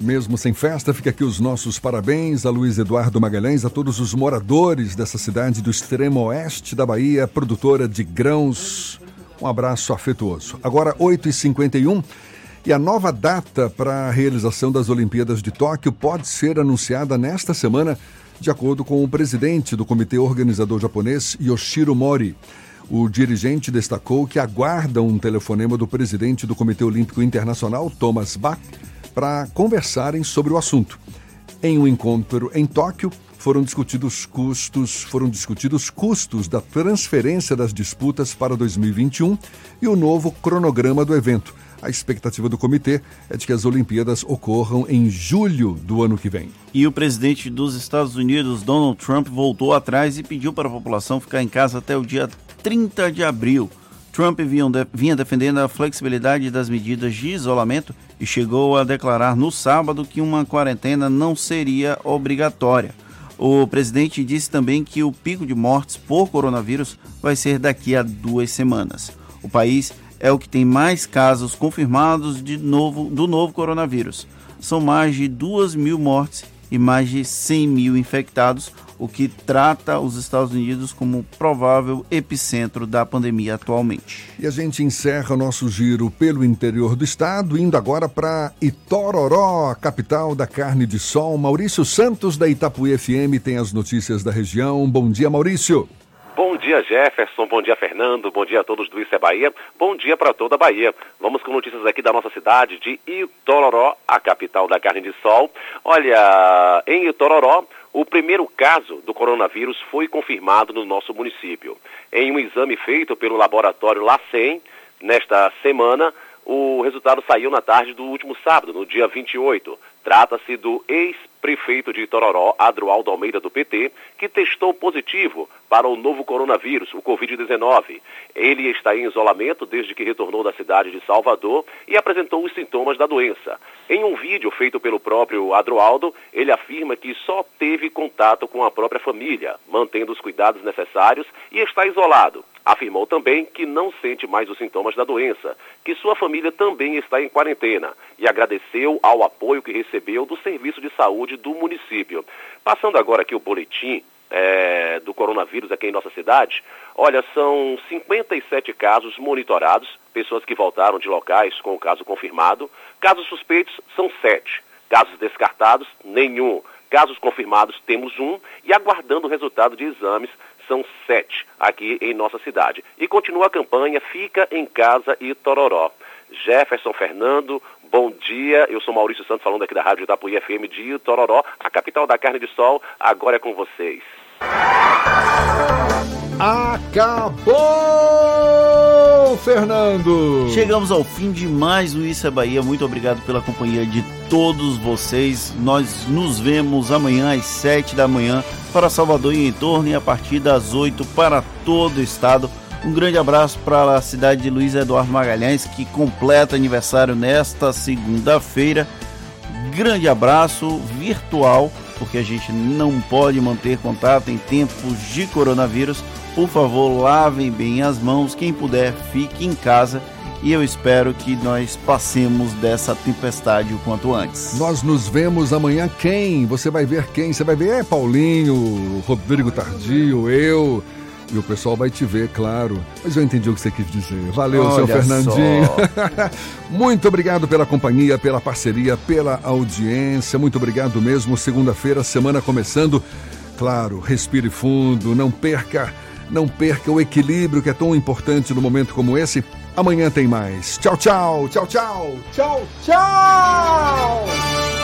Mesmo sem festa, fica aqui os nossos parabéns a Luiz Eduardo Magalhães, a todos os moradores dessa cidade do extremo oeste da Bahia, produtora de grãos. Um abraço afetuoso. Agora, 8h51. E a nova data para a realização das Olimpíadas de Tóquio pode ser anunciada nesta semana, de acordo com o presidente do comitê organizador japonês, Yoshiro Mori. O dirigente destacou que aguarda um telefonema do presidente do Comitê Olímpico Internacional, Thomas Bach, para conversarem sobre o assunto. Em um encontro em Tóquio, foram discutidos custos, foram discutidos custos da transferência das disputas para 2021 e o novo cronograma do evento. A expectativa do comitê é de que as Olimpíadas ocorram em julho do ano que vem. E o presidente dos Estados Unidos, Donald Trump, voltou atrás e pediu para a população ficar em casa até o dia 30 de abril. Trump vinha defendendo a flexibilidade das medidas de isolamento e chegou a declarar no sábado que uma quarentena não seria obrigatória. O presidente disse também que o pico de mortes por coronavírus vai ser daqui a duas semanas. O país é o que tem mais casos confirmados de novo, do novo coronavírus. São mais de 2 mil mortes e mais de 100 mil infectados, o que trata os Estados Unidos como provável epicentro da pandemia atualmente. E a gente encerra o nosso giro pelo interior do estado, indo agora para Itororó, capital da carne de sol. Maurício Santos, da Itapuí FM, tem as notícias da região. Bom dia, Maurício. Bom dia, Jefferson. Bom dia, Fernando. Bom dia a todos do Isso é Bahia. Bom dia para toda a Bahia. Vamos com notícias aqui da nossa cidade de Itororó, a capital da carne de sol. Olha, em Itororó, o primeiro caso do coronavírus foi confirmado no nosso município. Em um exame feito pelo laboratório LACEN, nesta semana, o resultado saiu na tarde do último sábado, no dia 28. Trata-se do ex-prefeito de Itororó, Adroaldo Almeida, do PT, que testou positivo para o novo coronavírus, o Covid-19. Ele está em isolamento desde que retornou da cidade de Salvador e apresentou os sintomas da doença. Em um vídeo feito pelo próprio Adroaldo, ele afirma que só teve contato com a própria família, mantendo os cuidados necessários e está isolado. Afirmou também que não sente mais os sintomas da doença, que sua família também está em quarentena e agradeceu ao apoio que recebeu do Serviço de Saúde do município. Passando agora aqui o boletim é, do coronavírus aqui em nossa cidade, olha, são 57 casos monitorados, pessoas que voltaram de locais com o caso confirmado. Casos suspeitos são 7. Casos descartados, nenhum. Casos confirmados, temos um. E aguardando o resultado de exames, são sete aqui em nossa cidade. E continua a campanha Fica em Casa e Tororó. Jefferson Fernando, bom dia. Eu sou Maurício Santos, falando aqui da Rádio Itapuí FM de Tororó, a capital da carne de sol. Agora é com vocês. Acabou, Fernando! Chegamos ao fim de mais um Isso é Bahia. Muito obrigado pela companhia de todos vocês. Nós nos vemos amanhã às 7 da manhã para Salvador e em torno e a partir das 8 para todo o estado. Um grande abraço para a cidade de Luiz Eduardo Magalhães, que completa aniversário nesta segunda-feira. Grande abraço virtual, porque a gente não pode manter contato em tempos de coronavírus. Por favor, lavem bem as mãos. Quem puder, fique em casa. E eu espero que nós passemos dessa tempestade o quanto antes. Nós nos vemos amanhã. Quem? Você vai ver quem? Você vai ver é Paulinho, Rodrigo Tardio, eu. E o pessoal vai te ver, claro. Mas eu entendi o que você quis dizer. Valeu, Olha seu Fernandinho. [LAUGHS] Muito obrigado pela companhia, pela parceria, pela audiência. Muito obrigado mesmo. Segunda-feira, semana começando. Claro, respire fundo, não perca, não perca o equilíbrio que é tão importante no momento como esse. Amanhã tem mais. Tchau, tchau, tchau, tchau, tchau, tchau.